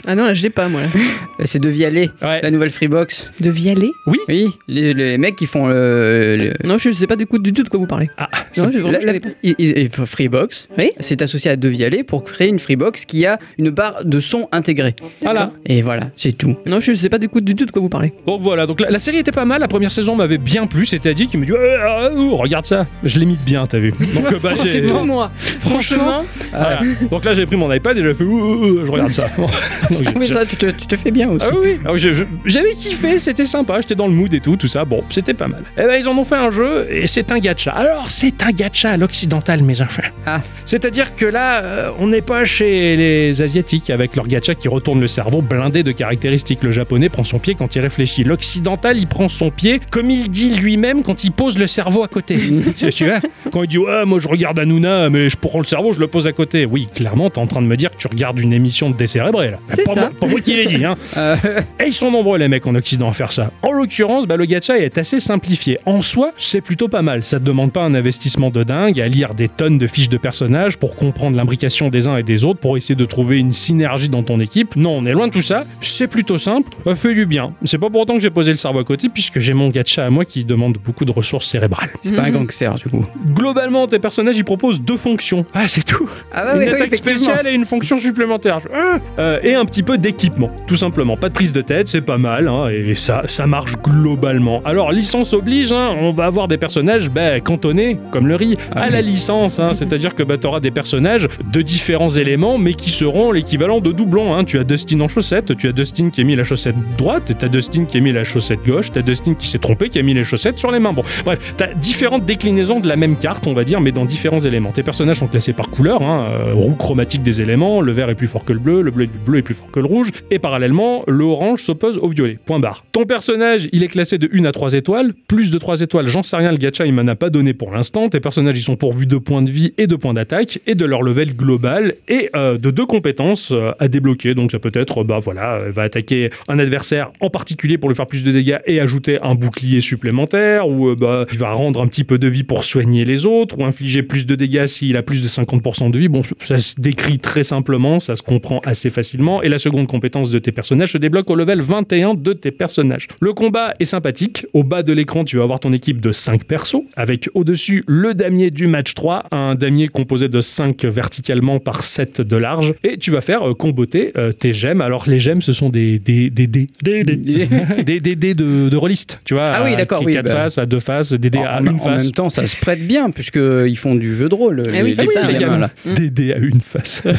Ah non, là, je l'ai pas, moi. là. C'est de Vialet, Ouais. la nouvelle Freebox. De Vialet Oui, les, les mecs qui font le. le- Non, je sais pas du, coup, du tout de quoi vous parlez. Ah, Non, je, la- la- Freebox, Oui. c'est associé à De Vialet pour créer une Freebox qui a une barre de son intégrée. voilà. Et voilà, c'est tout. Non, je sais pas du coup du tout de quoi vous parlez. Donc voilà, donc la, la série était pas mal, la première saison m'avait bien plu, c'était dit qui me dit ah, oh, regarde ça, je l'ai mis de bien, t'as vu. Donc, euh, bah, j'ai- C'est tout moi. Franchement, Voilà. Donc là j'ai pris mon iPad et j'ai fait Ouh, ouh, ouh, je regarde ça. Ah oui, ça, tu te, tu te fais bien aussi. Ah oui, oui. Ah, j'avais kiffé, c'était sympa, j'étais dans le mood et tout, tout ça. Bon, c'était pas mal. Et ben ils en ont fait un jeu et c'est un gacha. Alors c'est un gacha à l'occidental, mes enfants. Ah. C'est-à-dire que là, euh, on n'est pas chez les asiatiques avec leur gacha qui retourne le cerveau blindé de caractéristiques. Le japonais prend son pied quand il réfléchit. L'occidental, il prend son pied comme il dit lui-même quand il pose le cerveau à côté. tu, vois? Quand il dit ouais, moi je regarde Hanouna, mais je prends le cerveau, je le pose à côté. Oui, clairement, t'es en train de me dire que tu regardes une émission de décérébré là. c'est C'est pas ça. moi, moi qui l'ai dit. Hein. Euh, Et ils sont nombreux les mecs en Occident à faire ça. En l'occurrence, bah, le gacha est assez simplifié. En soi, c'est plutôt pas mal. Ça te demande pas un investissement de dingue à lire des tonnes de fiches de personnages pour comprendre l'imbrication des uns et des autres, pour essayer de trouver une synergie dans ton équipe. Non, on est loin de tout ça. C'est plutôt simple. Ça fait du bien. C'est pas pour autant que j'ai posé le cerveau à côté, puisque j'ai mon gacha à moi qui demande beaucoup de ressources cérébrales. c'est pas un gangster du coup. Globalement, tes personnages ils proposent deux fonctions. Ah, c'est tout Ah bah une oui, attaque spéciale et une fonction supplémentaire. Ah Euh, et un petit peu d'équipement, tout simplement. Pas de prise de tête, c'est pas mal, hein, et ça, ça marche globalement. Alors, licence oblige, hein, on va avoir des personnages bah, cantonnés, comme le riz, Ah à la licence. hein, C'est-à-dire que bah, tu auras des personnages de différents éléments, mais qui seront l'équivalent de doublons. Tu as Dustin en chaussette, tu as Dustin qui a mis la chaussette droite, tu as Dustin qui a mis la chaussette gauche, tu as Dustin qui s'est trompé, qui a mis les chaussettes sur les mains. Bon, bref, tu as différentes déclinaisons de la même carte, on va dire, mais dans différents éléments. Tes personnages sont classés par couleur, euh, roue chromatique des éléments, le vert est plus fort que le bleu, le bleu, le bleu est plus fort que le rouge, et parallèlement, le orange s'oppose au violet. Point barre. Ton personnage, il est classé de 1 à 3 étoiles, plus de 3 étoiles, j'en sais rien, le gacha il m'en a pas donné pour l'instant. Tes personnages, ils sont pourvus de points de vie et de points d'attaque, et de leur level global, et euh, de deux compétences euh, à débloquer. Donc ça peut être, bah voilà, euh, va attaquer un adversaire en particulier pour lui faire plus de dégâts et ajouter un bouclier supplémentaire, ou bah, il va rendre un petit peu de vie pour soigner les autres, ou infliger plus de dégâts s'il a plus de 50% de vie. Bon, ça se décrit très simplement, ça se comprend assez facilement. Et la seconde compétence de tes personnages se débloque au level 21 de tes personnages. Le combat est sympathique. Au bas de l'écran, tu vas avoir ton équipe de 5 persos, avec au-dessus le damier du match 3, un damier composé de 5 verticalement par 7 de large. Et tu vas faire euh, comboter euh, tes gemmes. Alors, les gemmes, ce sont des des des des des des, des, des dés de, de rôliste, tu vois. Ah oui, à- d'accord, oui, quatre bah. faces, à deux faces, des dés à en, une en face. même temps, ça se prête bien puisqu'ils font du jeu de rôle. Eh oui, c'est ça, les gamins, là. Des dés à une face.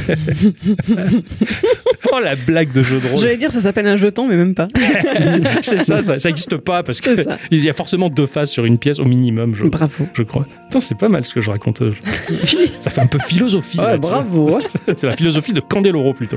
oh la blague de jeu de rôle. J'allais dire ça s'appelle un jeton, mais même pas. c'est ça, ça, ça existe pas parce que C'est ça. il y a forcément deux faces sur une pièce au minimum, je, Bravo. je crois. Putain, c'est pas mal ce que je raconte. ça fait un peu philosophie. Ouais, là, bravo. c'est la philosophie de Candeloro plutôt.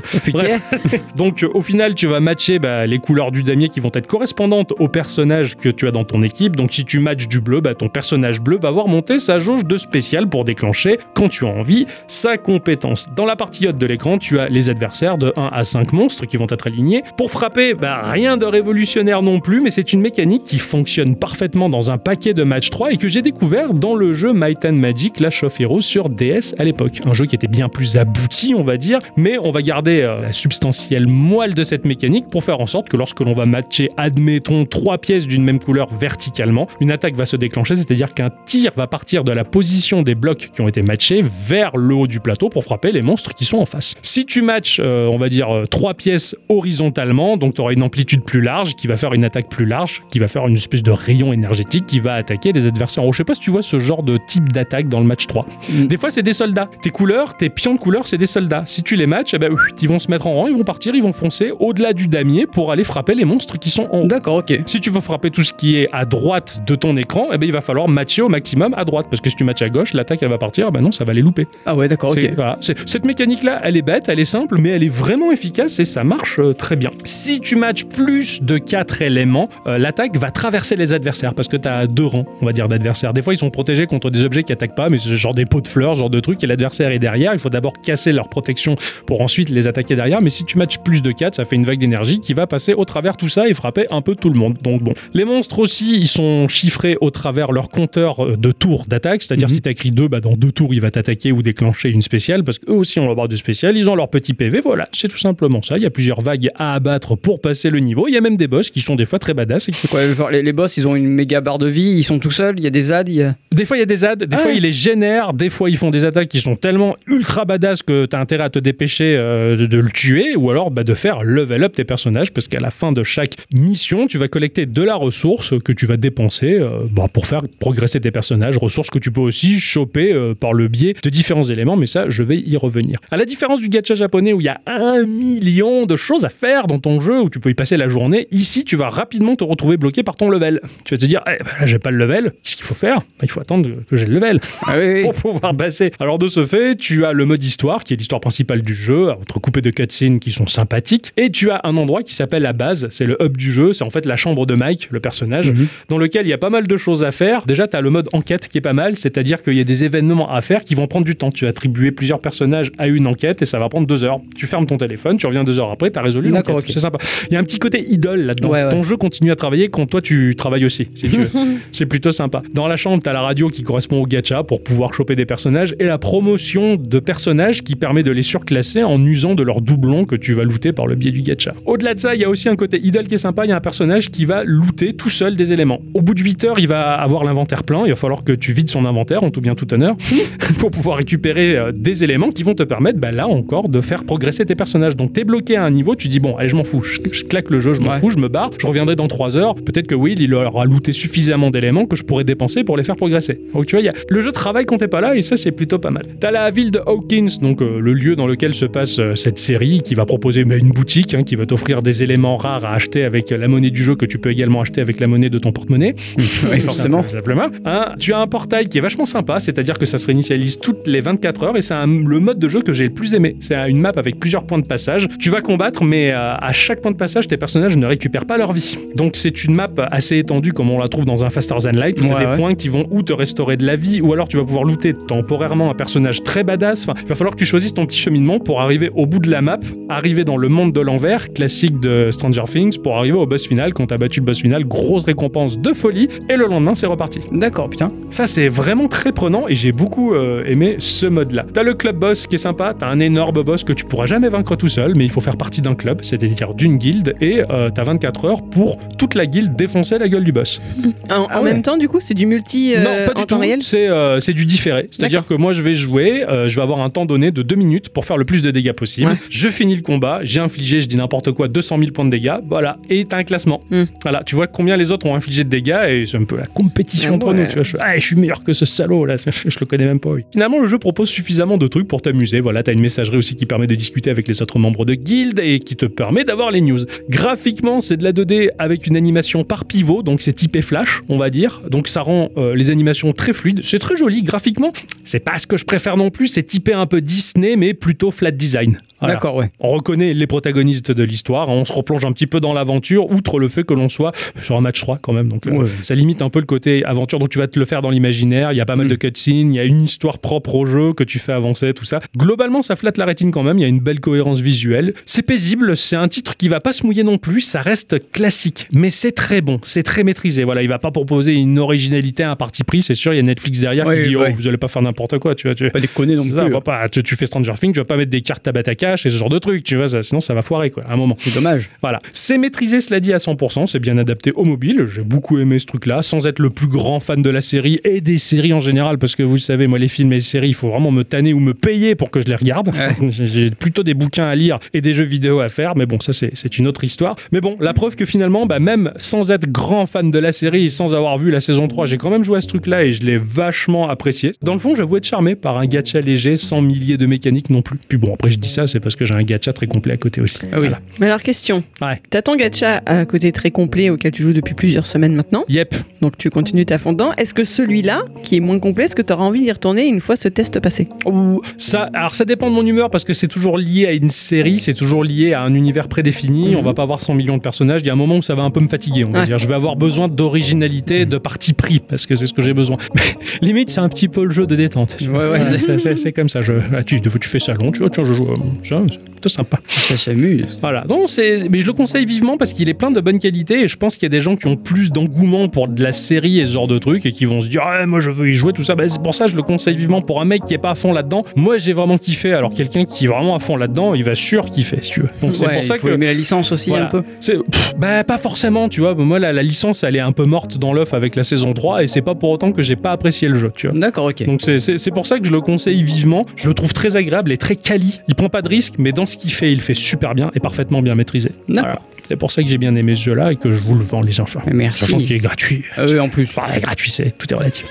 Donc euh, au final, tu vas matcher bah, les couleurs du damier qui vont être correspondantes au personnage que tu as dans ton équipe. Donc si tu matches du bleu, bah, ton personnage bleu va voir monter sa jauge de spécial pour déclencher, quand tu as envie, sa compétence. Dans la partie haute de l'écran, tu as les adversaires de 1 à 5 monstres qui vont être alignés. Pour frapper, bah, rien de révolutionnaire non plus, mais c'est une mécanique qui fonctionne parfaitement dans un paquet de match 3 et que j'ai découvert dans le jeu Might and Magic Clash of Heroes sur DS à l'époque. Un jeu qui était bien plus abouti, on va dire, mais on va garder euh, la substantielle moelle de cette mécanique pour faire en sorte que lorsque l'on va matcher, admettons, trois pièces d'une même couleur verticalement, une attaque va se déclencher, c'est-à-dire qu'un tir va partir de la position des blocs qui ont été matchés vers le haut du plateau pour frapper les monstres qui sont en face. Si tu matches, euh, on va dire, euh, trois pièces horizontalement, donc tu auras une amplitude plus large qui va faire une attaque plus large, qui va faire une espèce de rayon énergétique qui va attaquer les adversaires en haut. Je sais pas si tu vois ce genre de type d'attaque dans le match 3. Mm. Des fois, c'est des soldats. Tes couleurs, tes pions de couleurs, c'est des soldats. Si tu les matches, eh ben, ils vont se mettre en rang, ils vont partir, ils vont foncer au-delà du damier pour aller frapper les monstres qui sont en haut. D'accord, ok. Si tu veux frapper tout ce qui est à droite de ton écran, eh ben, il va falloir matcher au maximum à droite. Parce que si tu matches à gauche, l'attaque elle va partir, ben non, ça va les louper. Ah ouais, d'accord, ok. voilà. Cette mécanique-là, elle est bête, elle est simple, mais elle est vraiment efficace et ça marche euh, très bien. Si tu matches plus de 4 éléments, euh, l'attaque va traverser les adversaires parce que tu as deux rangs, on va dire, d'adversaires. Des fois, ils sont protégés contre des objets qui attaquent pas, mais c'est genre des pots de fleurs, genre de trucs, et l'adversaire est derrière. Il faut d'abord casser leur protection pour ensuite les attaquer derrière. Mais si tu matches plus de 4, ça fait une vague d'énergie qui va passer au travers tout ça et frapper un peu tout le monde. Donc bon. Les monstres aussi, ils sont chiffrés au travers leur compteur euh, de tours d'attaque, c'est-à-dire Mhm. si tu écrit 2, bah, dans deux tours, il va t'attaquer ou déclencher une spéciale parce qu'eux aussi ont leur barre de spécial, ils ont leur petit PV, voilà, c'est tout simplement ça. Il y a plusieurs vagues à abattre pour passer le niveau. Il y a même des boss qui sont des fois très badass et qui Quoi, genre les, les boss, ils ont une méga barre de vie, ils sont tout seuls, il y a des ZAD, il y a... Des fois, il y a des ads, des Ah fois, ouais. ils les génèrent, des fois, ils font des attaques qui sont tellement ultra badass que t'as intérêt à te dépêcher euh, de, de le tuer, ou alors bah, de faire level up tes personnages, parce qu'à la fin de chaque mission, tu vas collecter de la ressource que tu vas dépenser euh, bah, pour faire progresser tes personnages, ressources que tu peux aussi choper euh, par le biais de différents éléments, mais ça, je vais y revenir. À la différence du gacha japonais où il y a un million de choses à faire dans ton jeu, où tu peux y passer la journée, ici, tu vas rapidement te retrouver bloqué par ton level. Tu vas te dire, eh, bah, là, j'ai pas le level, qu'est-ce qu'il faut faire? Bah, Il faut attendre que j'ai le level Ah oui, pour pouvoir passer. Alors de ce fait, tu as le mode histoire, qui est l'histoire principale du jeu, entrecoupé de cutscenes qui sont sympathiques, et tu as un endroit qui s'appelle la base, c'est le hub du jeu, c'est en fait la chambre de Mike, le personnage, Mhm. dans lequel il y a pas mal de choses à faire. Déjà, tu as le mode enquête qui est pas mal, c'est-à-dire qu'il y a des événements à faire qui vont prendre du temps. Tu vas attribuer plusieurs personnages à une enquête et ça va prendre deux heures. Tu fermes ton téléphone, tu reviens deux heures après, t'as résolu D'accord, l'enquête. ok. C'est sympa. Il y a un petit côté idole là-dedans. Ouais, ouais. Ton jeu continue à travailler quand toi tu travailles aussi, si tu veux. c'est plutôt sympa. Dans la chambre, t'as la radio qui correspond au gacha pour pouvoir choper des personnages et la promotion de personnages qui permet de les surclasser en usant de leurs doublons que tu vas looter par le biais du gacha. Au-delà de ça, il y a aussi un côté idole qui est sympa. Il y a un personnage qui va looter tout seul des éléments. Au bout de 8 heures, il va avoir l'inventaire plein. Il va falloir que tu vides son inventaire en tout bien tout honneur pour pouvoir récupérer euh, des éléments qui vont te permettre, bah, là encore, de faire progresser tes personnages. Donc t'es bloqué à un niveau, tu dis bon, allez, je m'en fous, je, je claque le jeu, je m'en Ouais. fous, je me barre, je reviendrai dans 3 heures. Peut-être que Will, il aura looté suffisamment d'éléments que je pourrais dépenser pour les faire progresser. Donc tu vois, y a, le jeu travaille quand t'es pas là et ça, c'est plutôt pas mal. T'as la ville de Hawkins, donc euh, le lieu dans lequel se passe euh, cette série, qui va proposer bah, une boutique, hein, qui va t'offrir des éléments rares à acheter avec la monnaie du jeu que tu peux également acheter avec la monnaie de ton porte-monnaie. Oui, forcément. Simplement. Hein, tu as un portail qui est vachement sympa, c'est-à-dire que ça se réinitialise toutes les 24 heures et c'est le mode de jeu que j'ai le plus aimé. C'est une map avec plusieurs points de passage. Tu vas combattre, mais euh, à chaque point de passage, tes personnages ne récupèrent pas leur vie. Donc c'est une map assez étendue comme on la trouve dans un Faster Than Light où tu as Ouais, des ouais. points qui vont ou te restaurer de la vie ou alors tu vas pouvoir looter temporairement un personnage très badass. Enfin, il va falloir que tu choisisses ton petit cheminement pour arriver au bout de la map, arriver dans le monde de l'envers, classique de Stranger Things, pour arriver au boss final. Quand t'as battu le boss final, grosse récompense de folie et le lendemain c'est reparti. D'accord, putain. Ça, c'est vraiment très prenant et j'ai beaucoup euh, aimé ce mode-là. T'as le club boss qui est sympa, t'as un énorme boss que tu pourras jamais vaincre tout seul, mais il faut faire partie d'un club, c'est-à-dire d'une guilde, et euh, t'as 24 heures pour toute la guilde défoncer la gueule du boss. En, en Ah ouais. même temps, du coup, c'est du multi euh, non, pas du en temps tout. réel C'est euh, c'est du différé. C'est-à-dire que moi, je vais jouer, euh, je vais avoir un temps donné de 2 minutes pour faire le plus de dégâts possible. Ouais. Je finis le combat, j'ai infligé, je dis n'importe quoi, 200 000 points de dégâts, voilà, et t'as un classement. Hmm. Voilà, tu vois combien les autres ont infligé de dégâts et c'est un peu la compétition Ah entre ouais. nous. Tu vois, je, ah, je suis meilleur que ce salaud là, je, je le connais même pas. oui. Finalement, le jeu propose suffisamment de trucs pour t'amuser. Voilà, t'as une messagerie aussi qui permet de discuter avec les autres membres de guild et qui te permet d'avoir les news. Graphiquement, c'est de la 2D avec une animation par pivot, donc c'est typé flash, on va dire. Donc ça rend euh, les animations très fluides. C'est très joli graphiquement. C'est pas ce que je préfère non plus. C'est typé un peu Disney, mais plutôt flat design. Voilà. D'accord, ouais. On reconnaît les protagonistes de l'histoire, hein. on se replonge un petit peu dans l'aventure, outre le fait que l'on soit sur un match 3 quand même. Donc euh, ça limite un peu le côté aventure, donc tu vas te le faire dans l'imaginaire. Il y a pas mal Mm. de cutscenes, il y a une histoire propre au jeu que tu fais avancer, tout ça. Globalement, ça flatte la rétine quand même, il y a une belle cohérence visuelle. C'est paisible, c'est un titre qui va pas se mouiller non plus, ça reste classique, mais c'est très bon, c'est très maîtrisé. Voilà, il va pas proposer une originalité à un parti pris, c'est sûr, il y a Netflix derrière Ouais, qui dit ouais. oh, vous allez pas faire n'importe quoi, tu vois. Tu... Pas déconner non plus. ça, pas, tu, tu fais Stranger Things, tu vas pas mettre des cartes à batacage et ce genre de trucs, tu vois, ça, sinon ça va foirer quoi, à un moment. C'est dommage. Voilà. C'est maîtrisé, cela dit, à 100%. C'est bien adapté au mobile. J'ai beaucoup aimé ce truc-là, sans être le plus grand fan de la série et des séries en général, parce que vous le savez, moi, les films et les séries, il faut vraiment me tanner ou me payer pour que je les regarde. J'ai plutôt des bouquins à lire et des jeux vidéo à faire, mais bon, ça, c'est une autre histoire. Mais bon, la preuve que finalement, bah, même sans être grand fan de la série et sans avoir vu la saison 3, j'ai quand même joué à ce truc-là et je l'ai vachement apprécié. Dans le fond, j'avoue être charmé par un gacha léger sans milliers de mécaniques non plus. Puis bon, après, je dis ça, c'est parce que j'ai un gacha très complet à côté aussi. Ah oui. Voilà. Mais alors, question. Ouais. T'as ton gacha à côté très complet auquel tu joues depuis plusieurs semaines maintenant, Yep. donc tu continues ta fondant. Est-ce que celui-là, qui est moins complet, est-ce que tu auras envie d'y retourner une fois ce test passé? Ou ça, alors ça dépend de mon humeur parce que c'est toujours lié à une série, c'est toujours lié à un univers prédéfini. On va pas avoir 100 millions de personnages. Il y a un moment où ça va un peu me fatiguer. On va Ouais. dire, je vais avoir besoin d'originalité, de parti pris parce que c'est ce que j'ai besoin. Mais limite, c'est un petit peu le jeu de détente. Ouais, ouais, C'est- comme ça. Je, ah, tu, tu fais salon, tu vois, tiens, je joue. euh, ça, c'est plutôt sympa. Ça s'amuse. Voilà, donc c'est, mais je le conseille vivement parce qu'il est plein de bonnes qualités et je pense qu'il y a des gens qui ont plus d'engouement pour de la série et ce genre de trucs et qui vont se dire ah moi je veux y jouer tout ça. Bah, c'est pour ça que je le conseille vivement pour un mec qui est pas à fond là-dedans. Moi j'ai vraiment kiffé alors quelqu'un qui est vraiment à fond là-dedans il va sûr kiffer si tu veux. Donc c'est Ouais, pour ça que aimer la licence aussi voilà. un peu. Pff, bah, pas forcément, tu vois. Moi, la, la licence, elle est un peu morte dans l'œuf avec la saison 3, et c'est pas pour autant que j'ai pas apprécié le jeu, tu vois. D'accord, ok. Donc c'est- pour ça que je le conseille vivement. Je le trouve très agréable et très quali. Il prend pas de risque, mais dans ce qu'il fait, il fait super bien et parfaitement bien maîtrisé. D'accord. Voilà. C'est pour ça que j'ai bien aimé ce jeu-là et que je vous le vends, les enfants. Merci. Sachant qu'il est gratuit. Oui, en plus. Enfin, gratuit, c'est tout est relatif.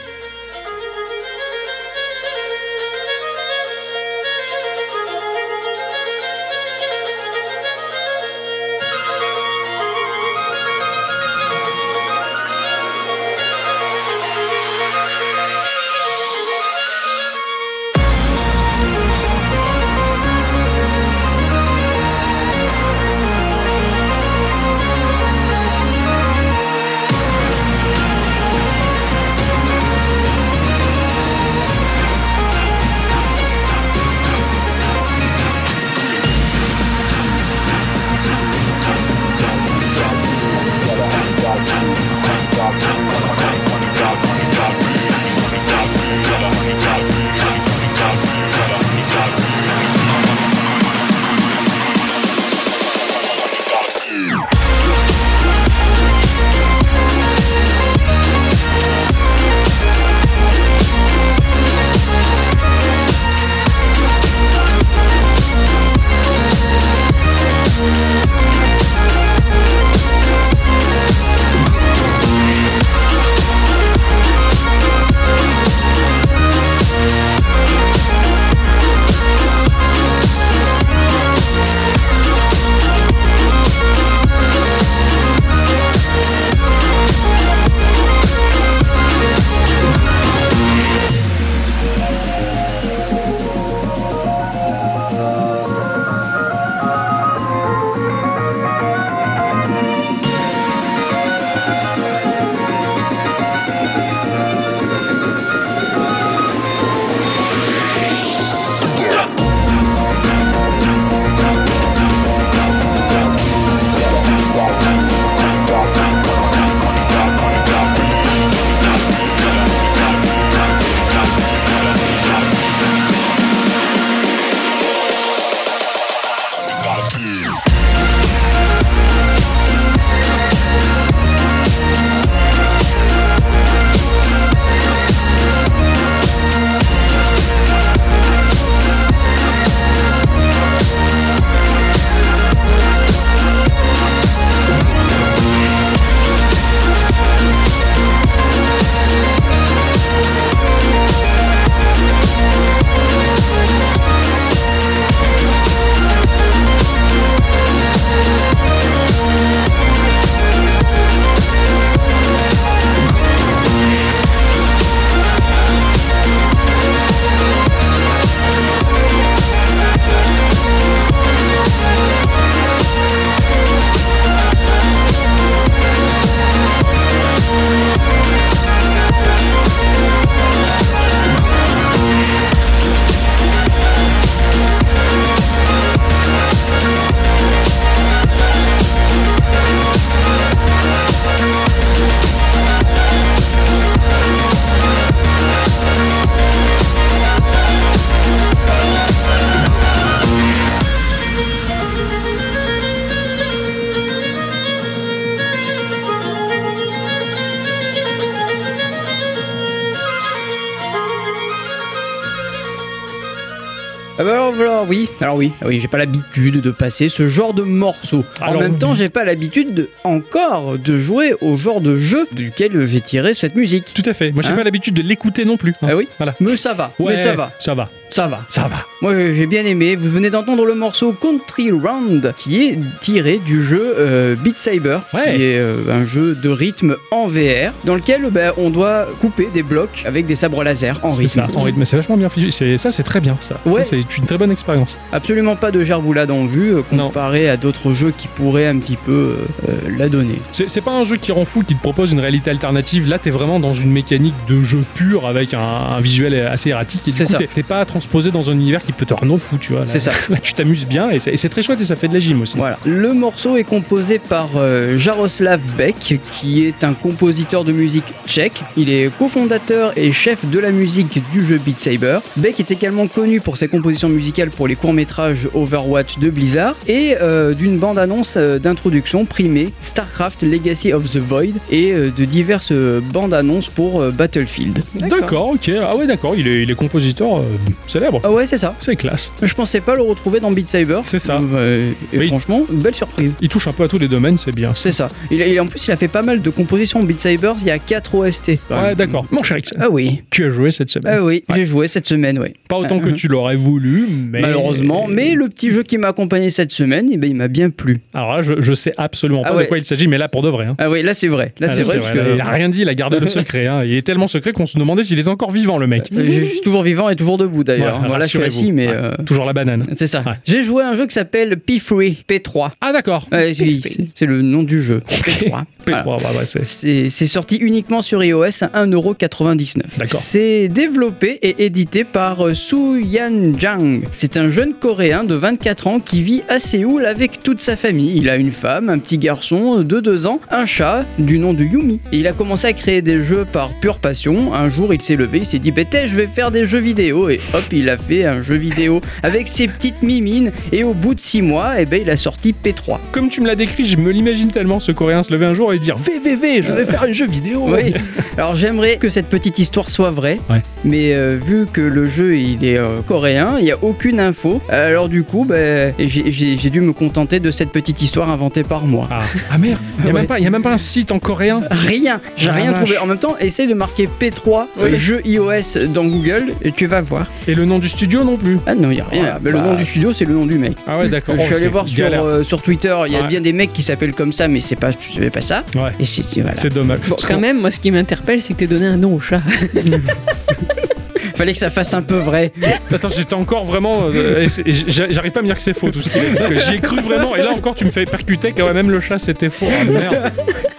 Oui, ah oui, j'ai pas l'habitude de passer ce genre de morceaux. En même temps, j'ai pas l'habitude de- encore de jouer au genre de jeu duquel j'ai tiré cette musique. Tout à fait. Moi, j'ai Hein pas l'habitude de l'écouter non plus. hein. Ah oui Voilà. Mais ça va, Ouais, mais ça va, Ça va. Ça va. Ça va. Moi j'ai bien aimé, vous venez d'entendre le morceau Country Round qui est tiré du jeu euh, Beat Saber, Ouais. qui est euh, un jeu de rythme en VR dans lequel ben, on doit couper des blocs avec des sabres laser en C'est rythme. ça. En rythme. C'est vachement bien. C'est ça, c'est très bien. Ça. Ouais. Ça, c'est une très bonne expérience. Absolument pas de gerboulade en vue euh, Non. comparé à d'autres jeux qui pourraient un petit peu euh, euh, la donner. C'est c'est pas un jeu qui rend fou, qui te propose une réalité alternative. Là, t'es vraiment dans une mécanique de jeu pur avec un, un visuel assez erratique. Et du C'est coup, ça. t'es- t'es pas transposé dans un univers qui peut te rendre fou, tu vois. C'est ça. Là, tu t'amuses bien et c'est très chouette et ça fait de la gym aussi. Voilà. Le morceau est composé par euh, Jaroslav Beck, qui est un compositeur de musique tchèque. Il est cofondateur et chef de la musique du jeu Beat Saber. Beck est également connu pour ses compositions musicales pour les courts-métrages Overwatch de Blizzard et euh, d'une bande-annonce euh, d'introduction primée StarCraft Legacy of the Void et de diverses bandes-annonces pour Battlefield. D'accord, ok. Ah ouais, d'accord. Il est, il est compositeur célèbre. Ah ouais, c'est ça. C'est classe. Je pensais pas le retrouver dans Beat Saber. C'est ça. Euh, et franchement, belle surprise. Il touche un peu à tous les domaines, c'est bien. C'est ça. Il, il en plus, il a fait pas mal de compositions Beat Saber. Il y a 4 OST. Ouais, d'accord. Mon cher Ixon, Ah oui. tu as joué cette semaine. Ah oui, Ouais. j'ai joué cette semaine, oui. Pas autant que Euh, tu l'aurais voulu, mais. Malheureusement, mais le petit jeu qui m'a accompagné cette semaine, eh ben, il m'a bien plu. Alors là, je, je sais absolument pas Ah ouais. de quoi il s'agit, mais là, pour de vrai. hein. Ah oui, là c'est vrai. Là Ah, c'est vrai parce là, que Il a rien dit, il a gardé le secret. hein. Il est tellement secret qu'on se demandait s'il est encore vivant, le mec. Euh, je suis toujours vivant et toujours debout d'ailleurs. Voilà, je suis assis, mais euh, Toujours la banane. c'est ça. Ouais. J'ai joué à un jeu qui s'appelle P3, P3. Ah, d'accord. C'est- le nom du jeu. P3. P3, Voilà. ouais, ouais, c'est. Sorti uniquement sur iOS à 1,99€. D'accord. C'est développé et édité par euh, Soo Yan Jang. C'est un jeune coréen de 24 ans qui vit à Séoul avec toute sa famille. Il a une femme, un petit garçon de 2 ans, un chat du nom de Yumi. Et il a commencé à créer des jeux par pure passion. Un jour, il s'est levé, il s'est dit Bété, je vais faire des jeux vidéo. Et hop, il a fait un jeu vidéo avec ses petites mimines. Et au bout de 6 mois, eh ben, il a sorti P3. Comme tu me l'as décrit, je me l'imagine tellement ce coréen se lever un jour et dire VVV, je vais faire un jeu vidéo. Oui. Alors j'aimerais que cette petite histoire soit vraie, Ouais. mais euh, vu que le jeu il est euh, coréen, il n'y a aucune info. Alors du coup, ben, j'ai dû me contenter de cette petite histoire inventée par moi. Ah, ah merde, il n'y a, Ouais. même pas- il y a même pas un site en coréen. Rien, j'ai Ah, rien vache. trouvé. En même temps, essaye de marquer P3 euh, Oui. jeu iOS dans Google et tu vas voir. Et le nom du studio non plus. Ah non, il n'y a rien. Ouais, Mais le bah. nom du studio, c'est le nom du mec. Ah ouais, d'accord. je suis Oh, allé voir sur, euh, sur Twitter, il y a Ouais. bien des mecs qui s'appellent comme ça, mais c'est pas, c'est pas ça. Ouais. Et c'est voilà. Dommage. Bon, quand même, moi, ce qui m'interpelle, c'est que t'aies donné un nom au chat. Fallait que ça fasse un peu vrai. Attends, j'étais encore vraiment. euh, J'arrive pas à me dire que c'est faux tout ce qu'il que J'y ai cru vraiment. Et là encore, tu me fais percuter ouais, même le chat c'était faux. Ah merde.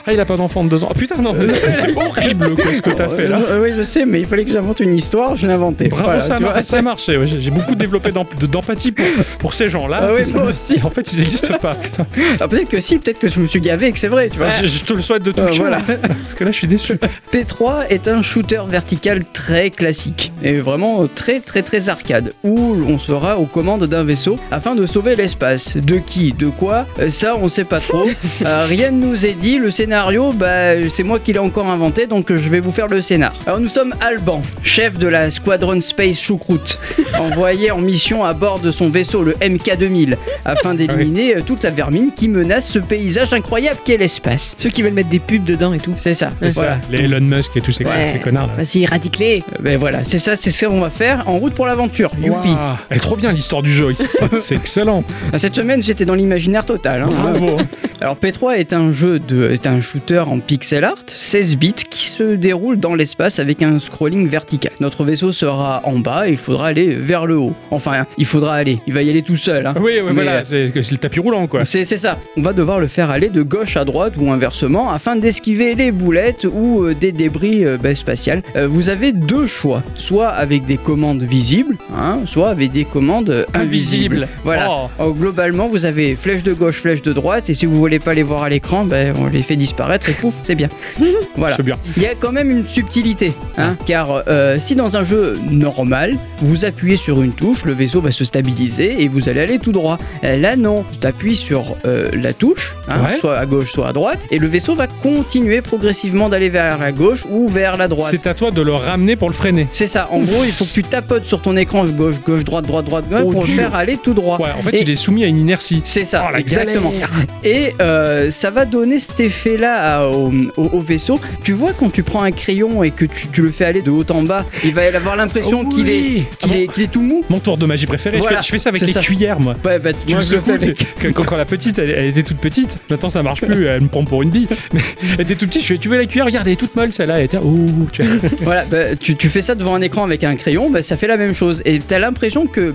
Ah, il a pas d'enfant de deux ans. Oh, putain, non, c'est horrible quoi, ce que t'as fait là. Euh, Oui, je sais, mais il fallait que j'invente une histoire, je l'ai inventée. Bravo, Voilà, ça, tu a vois, mar- ça a marché. ouais. J'ai beaucoup développé d'emp- de- d'empathie pour, pour ces gens-là. Ah ça. moi aussi. En fait, ils n'existent pas. Putain. Ah, peut-être que si, peut-être que je me suis gavé et que c'est vrai, tu vois. Je, je te le souhaite de tout Euh, cœur. voilà. Parce que là, je suis déçu. P3 est un shooter vertical très classique et vraiment très très très arcade où on sera aux commandes d'un vaisseau afin de sauver l'espace. De qui De quoi Euh, Ça on sait pas trop. Euh, rien ne nous est dit. Le scénario, bah c'est moi qui l'ai encore inventé donc euh, je vais vous faire le scénar. Alors nous sommes Alban, chef de la Squadron Space Choucroute, envoyé en mission à bord de son vaisseau le MK2000 afin d'éliminer toute la vermine qui menace ce paysage incroyable qu'est l'espace. Ceux qui veulent mettre des pubs dedans et tout. C'est ça. C'est ça, Voilà. les Elon Musk et tous ces, Ouais. ces connards là. Vas-y, radique-les. Euh, Ben voilà, c'est ça, c'est ça qu'on va faire en route pour l'aventure. Youpi. Elle est trop bien l'histoire du jeu. C'est excellent. Ah, Cette semaine, j'étais dans l'imaginaire total. hein. Bravo. Alors P3 est un jeu de, est un shooter en pixel art, 16 bits, se déroule dans l'espace avec un scrolling vertical. Notre vaisseau sera en bas et il faudra aller vers le haut. Enfin, il faudra aller. Il va y aller tout seul. hein. Oui, oui, voilà, euh, c'est le tapis roulant quoi. C'est ça. On va devoir le faire aller de gauche à droite ou inversement afin d'esquiver les boulettes ou euh, des débris euh, ben, spatials. Euh, vous avez deux choix, soit avec des commandes visibles, hein, soit avec des commandes invisibles. Voilà. Oh. Oh, globalement, vous avez flèche de gauche, flèche de droite, et si vous voulez pas les voir à l'écran, ben, on les fait disparaître et pouf, c'est bien. voilà. C'est bien. Il y y a quand même une subtilité, hein, car euh, si dans un jeu normal, vous appuyez sur une touche, le vaisseau va se stabiliser et vous allez aller tout droit. Euh, Là non, tu t'appuies sur euh, la touche, hein, Ouais. soit à gauche, soit à droite, et le vaisseau va continuer progressivement d'aller vers la gauche ou vers la droite. C'est à toi de le ramener pour le freiner. C'est ça, en gros, il faut que tu tapotes sur ton écran gauche, gauche, droite, droite, droite, gauche Oh, pour le faire aller tout droit. Ouais, en fait, Et- il est soumis à une inertie. C'est ça, Oh, exactement. galère. Et euh, ça va donner cet effet-là au- au vaisseau. Tu vois, quand tu prends un crayon et que tu, tu le fais aller de haut en bas, il va avoir l'impression Oh, qu'il est, qu'il Ah est, qu'il est tout mou. Mon tour de magie préféré, je Voilà, fais- je, fais, ça avec les ça. cuillères, moi. Ouais, bah, Tu moi, le je le fais secoues, avec. tu- quand, quand la petite, elle, elle était toute petite. Maintenant, ça marche plus. Elle me prend pour une bille. Mais elle était toute petite. Je fais, tu veux la cuillère? Regarde, elle est toute molle, celle-là. Elle était, oh, tu. Voilà, bah, tu, tu fais ça devant un écran avec un crayon, bah, ça fait la même chose. Et t'as l'impression que,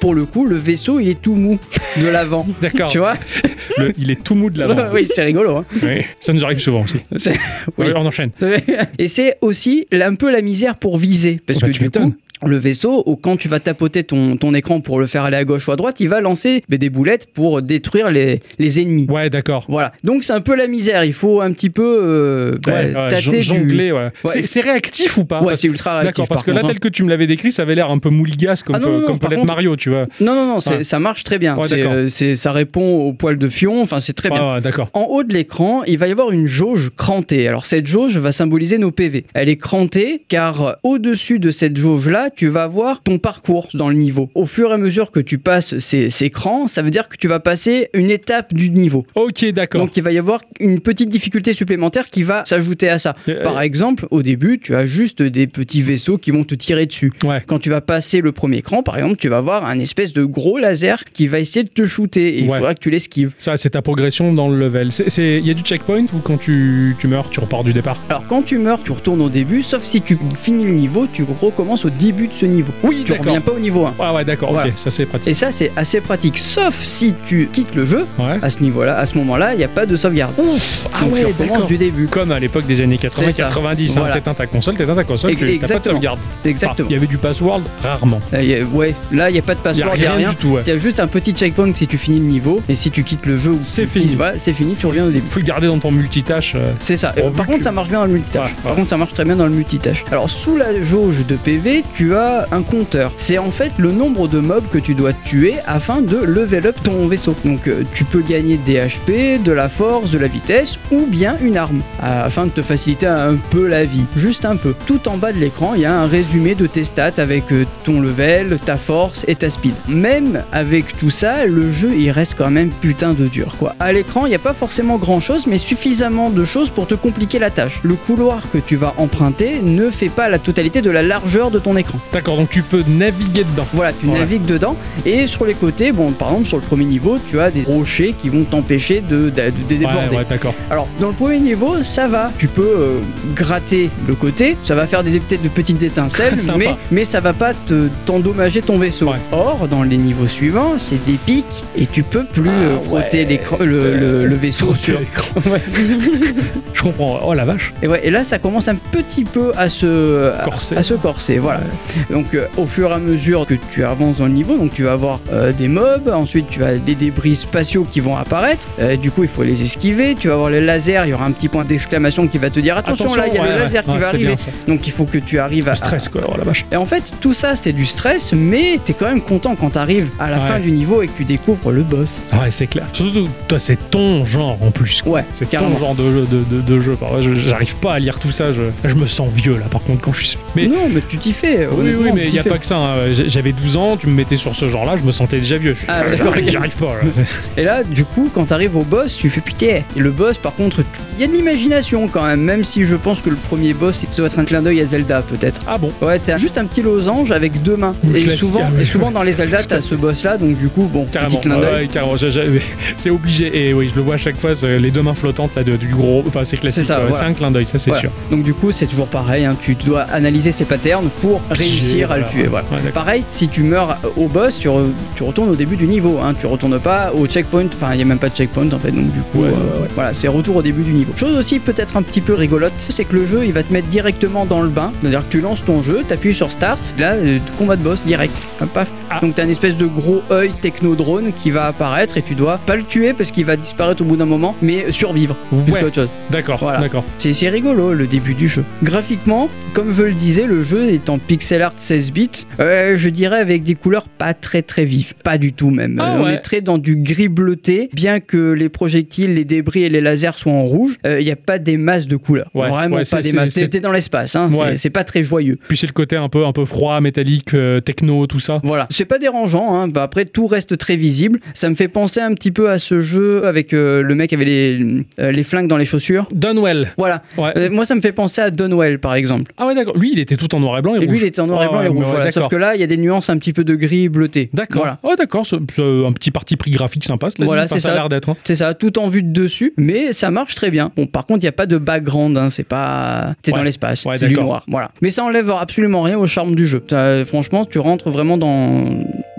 pour le coup, le vaisseau, il est tout mou de l'avant. D'accord. Tu vois? Le- il est tout mou de l'avant. Oui, c'est rigolo. Hein. Oui, ça nous arrive souvent aussi. Oui. On enchaîne. Et c'est aussi un peu la misère pour viser. Parce bah, que du coup, le vaisseau, au- quand tu vas tapoter ton, ton écran pour le faire aller à gauche ou à droite, il va lancer des boulettes pour détruire les, les ennemis. Ouais, d'accord. Voilà. Donc c'est un peu la misère. Il faut un petit peu euh, bah, Ouais, ouais, tâter jongler, ouais. Ouais. C'est- réactif ou pas? Ouais, c'est ultra réactif. D'accord, parce par que là, contre, hein. tel que tu me l'avais décrit, ça avait l'air un peu mouligasse comme, Ah non, peut- non, non, comme peut l'être Mario, tu vois. Non, non, non, ça marche très bien. Euh, ça répond au poil de fion. Enfin, c'est très bien. D'accord. En haut de l'écran, il va y avoir une jauge crantée. Alors cette jauge va symboliser nos PV. Elle est crantée car euh, au-dessus de cette jauge-là, tu vas voir ton parcours dans le niveau. Au fur et à mesure que tu passes ces, ces crans, ça veut dire que tu vas passer une étape du niveau. Ok, d'accord. Donc il va y avoir une petite difficulté supplémentaire qui va s'ajouter à ça. Euh, Par exemple, au début, tu as juste des petits vaisseaux qui vont te tirer dessus. Ouais. Quand tu vas passer le premier cran, par exemple, tu vas avoir un espèce de gros laser qui va essayer de te shooter et il Ouais. faudra que tu l'esquives. Ça, c'est ta progression dans le level. Il y a du checkpoint ou quand tu, tu meurs, tu repars du départ? Alors quand tu meurs, tu retournes au début, sauf si tu finis le niveau, tu recommences au début de ce niveau. Oui, Tu reviens pas au niveau 1. Ouais, ouais, d'accord, Voilà. ok, ça c'est pratique. Et ça c'est assez pratique, sauf si tu quittes le jeu, Ouais. à ce niveau-là, à ce moment-là, il n'y a pas de sauvegarde. ah Donc ouais, tu recommences du début. Comme à l'époque des années C'est ça. 80-90, hein, Voilà. t'éteins ta console, t'éteins ta console, tu t'as pas de sauvegarde. Exactement. Il y avait du password rarement. Là, a- ouais, là il n'y a pas de password, il n'y a rien rien. du tout, ouais. Il y a juste un petit checkpoint si tu finis le niveau, et si tu quittes le jeu, C'est fini. voilà, c'est fini, tu reviens au début. Faut le garder dans ton multitâche. euh. C'est ça. Euh, par contre, ça marche bien dans le multitâche. Par contre, ça marche très bien dans le multitâche. Alors, sous la jauge de PV, tu un compteur. C'est en fait le nombre de mobs que tu dois tuer afin de level up ton vaisseau. Donc, euh, tu peux gagner des HP, de la force, de la vitesse ou bien une arme afin de te faciliter un peu la vie. Juste un peu. Tout en bas de l'écran, il y a un résumé de tes stats avec euh, ton level, ta force et ta speed. Même avec tout ça, le jeu il reste quand même putain de dur quoi. À l'écran, il n'y a pas forcément grand chose, mais suffisamment de choses pour te compliquer la tâche. Le couloir que tu vas emprunter ne fait pas la totalité de la largeur de ton écran. D'accord, donc tu peux naviguer dedans. Voilà, tu Ouais. navigues dedans et sur les côtés, bon, par exemple, sur le premier niveau, tu as des rochers qui vont t'empêcher de, de- de déborder. Ouais, ouais, d'accord. Alors, dans le premier niveau, ça va. Tu peux euh, gratter le côté, ça va faire des peut-être de petites étincelles, mais, mais ça va pas te- t'endommager ton vaisseau. Ouais. Or, dans les niveaux suivants, c'est des pics et tu peux plus Ah euh, frotter le, le- le vaisseau sur. Je comprends. Oh la vache. Et, ouais, et là, ça commence un petit peu à se à- Corser. À, se corser, voilà. Donc, euh, au fur et à mesure que tu avances dans le niveau, donc tu vas avoir euh, des mobs, ensuite tu as des débris spatiaux qui vont apparaître. Euh, du coup, il faut les esquiver. Tu vas avoir les lasers. Il y aura un petit point d'exclamation qui va te dire attention, là, il y a ouais, le laser ouais, qui va arriver. Donc, il faut que tu arrives à Le stress, quoi. Oh la vache. Et en fait, tout ça, c'est du stress, mais t'es quand même content quand t'arrives à la fin du niveau et que tu découvres le boss. Ouais, c'est clair. Surtout, toi, c'est ton genre en plus. quoi. Ouais, C'est ton genre de jeu. De, de- de jeu. Enfin, J'arrive pas à lire tout ça. Je, je me sens vieux là, par contre, quand je suis. Mais non, mais tu t'y fais. Oui, oui, mais il t'y y a pas que ça. hein. J'- J'avais 12 ans, tu me mettais sur ce genre-là, je me sentais déjà vieux. Je- Ah, J'arrive j'arrive pas. là. Et là, du coup, quand t'arrives au boss, tu fais putain. Et le boss, par contre, il y a de l'imagination quand même, même si je pense que le premier boss, ça doit être un clin d'œil à Zelda, peut-être. Ah bon Ouais, t'as juste un petit losange avec deux mains. Le Et classique, souvent, ah ouais, et souvent dans les Zelda, t'as ce boss-là, donc du coup, bon, Carrément, petit clin d'œil. ouais, carrément. C'est obligé. Et oui, je le vois à chaque fois, les deux mains flottantes là, de- du gros. Enfin, c'est classique. C'est ça, voilà. Un clin d'œil, ça c'est Voilà. sûr. Donc du coup, c'est toujours pareil, hein, tu dois analyser ces patterns pour Réussir à le tuer. Voilà. Ouais. Pareil, si tu meurs au boss, tu, re- tu retournes au début du niveau. Hein. Tu retournes pas au checkpoint. Enfin, il n'y a même pas de checkpoint en fait. Donc, du coup, Ouais, euh, ouais, voilà, c'est retour au début du niveau. Chose aussi peut-être un petit peu rigolote, c'est que le jeu il va te mettre directement dans le bain. C'est-à-dire que tu lances ton jeu, t'appuies sur Start, là, euh, combat de boss direct. Hop, paf. Ah. Donc, t'as une espèce de gros œil techno-drone qui va apparaître et tu dois pas le tuer parce qu'il va disparaître au bout d'un moment, mais survivre. Plus Ouais. chose. D'accord, Voilà. d'accord. C'est rigolo le début du jeu. Graphiquement, comme je le disais, le jeu est en pixel art 16 bits. Euh, je dirais avec des couleurs pas très très vives, pas du tout même. Ah Euh, On est très dans du gris bleuté, bien que les projectiles, les débris et les lasers soient en rouge. Il n'y a pas des masses de couleurs, Ouais, vraiment ouais, pas des masses. C'était dans l'espace, hein. C'est- pas très joyeux. Puis c'est le côté un peu, un peu froid, métallique, euh, techno, tout ça. Voilà, c'est pas dérangeant. Hein. Bah, après, tout reste très visible. Ça me fait penser un petit peu à ce jeu avec euh, le mec qui avait les, euh, les flingues dans les chaussures. Dunwell. Voilà. Euh, moi, ça me fait penser à Dunwell, par exemple. Ah ouais, d'accord. Lui, il était tout en noir et blanc et, Et lui, rouge. il était en noir et Ah blanc et rouge. ouais, voilà. Sauf que là, il y a des nuances un petit peu de gris bleuté. D'accord. Voilà. Oh, d'accord. C'est un petit parti pris graphique sympa. Voilà, c'est ça. a ça. l'air d'être. hein. C'est ça, tout en vue de dessus, mais ça marche très bien. Bon, par contre, il n'y a pas de background, hein, c'est pas. T'es Ouais. dans l'espace, Ouais, c'est du noir. Voilà. Mais ça enlève absolument rien au charme du jeu. Ça, franchement, tu rentres vraiment dans,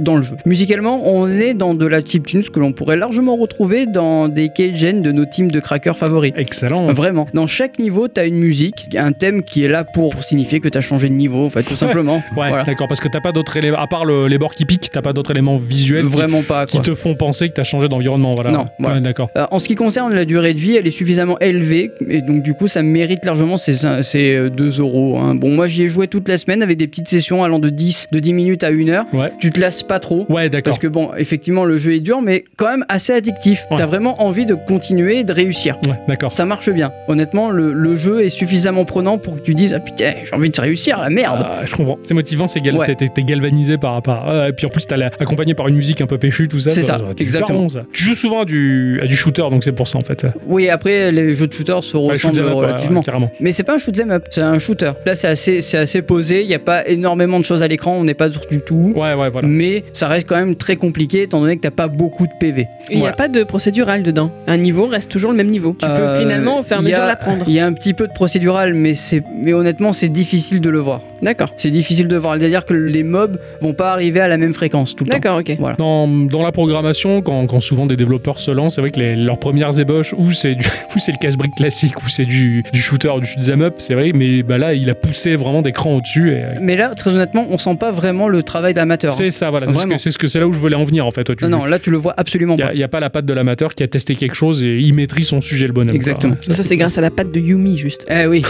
dans le jeu. Musicalement, on est dans de la chiptune, ce que l'on pourrait largement retrouver dans des Cajun de nos teams de crackers favoris. Excellent. Vraiment. Dans chaque niveau, t'as une musique, un thème qui est là pour, pour signifier que t'as changé de niveau, en fait, tout simplement. Ouais, Voilà. d'accord. Parce que t'as pas d'autres éléments, à part le- les bords qui piquent, t'as pas d'autres éléments visuels qui- Vraiment pas, qui, te font penser que t'as changé d'environnement. Voilà. Non, Ouais, d'accord. Euh, en ce qui concerne la durée de vie, elle est suffisamment élevée et donc du coup ça mérite largement ces, ces euh, 2 euros. hein. Bon, moi j'y ai joué toute la semaine avec des petites sessions allant de 10, de 10 minutes à 1 heure. Ouais. Tu te lasses pas trop. Ouais, d'accord. Parce que bon, effectivement, le jeu est dur, mais quand même assez addictif. Ouais. T'as vraiment envie de continuer et de réussir. Ouais, d'accord. Ça marche bien. Honnêtement, le, le jeu est suffisamment prenant pour que tu dises Ah putain, j'ai envie de réussir, la merde. Ah, je comprends. C'est motivant, c'est gal... Ouais. t'es- t'es t'es galvanisé par rapport. à- et puis en plus, t'as accompagné par une musique un peu péchue, tout ça. C'est ça, super exactement. bon, ça. Tu joues souvent à du, à du shooter, donc c'est pour ça en fait. Oui, après, les jeux de shooter se ressemblent up, relativement. carrément. Mais c'est pas un shoot 'em up, c'est un shooter. Là, c'est assez, c'est assez posé. Il n'y a pas énormément de choses à l'écran. On n'est pas du tout. Ouais, ouais, voilà. Mais ça reste quand même très compliqué étant donné que t'as pas beaucoup de PV. Il n'y Voilà. a pas de procédural dedans. Un niveau reste toujours le même niveau. Tu peux Euh, finalement au fur et à mesure l'apprendre. Il y a un petit peu de procédural, mais, c'est, mais honnêtement, c'est difficile de le voir. D'accord. C'est difficile de voir. C'est-à-dire que les mobs vont pas arriver à la même fréquence tout le temps. D'accord, ok. Voilà. Dans, dans la programmation, quand, quand souvent des développeurs se lancent, c'est vrai que les- leurs premières ébauches, ou c'est ou le casse-brique classique, ou c'est du, du shooter, du shoot'em up, c'est vrai, mais bah là, il a poussé vraiment des crans au-dessus. Et, Mais là, très honnêtement, on sent pas vraiment le travail d'amateur. c'est ça, voilà. C'est ce Vraiment. que- c'est ce que c'est là où je voulais en venir en fait. toi, tu- Non, non, là, tu le vois absolument Il pas. n'y a, pas la patte de l'amateur qui a testé quelque chose et il maîtrise son sujet, le bonhomme. quoi. Exactement. Ça, c'est grâce à la patte de Yumi, juste. Eh oui,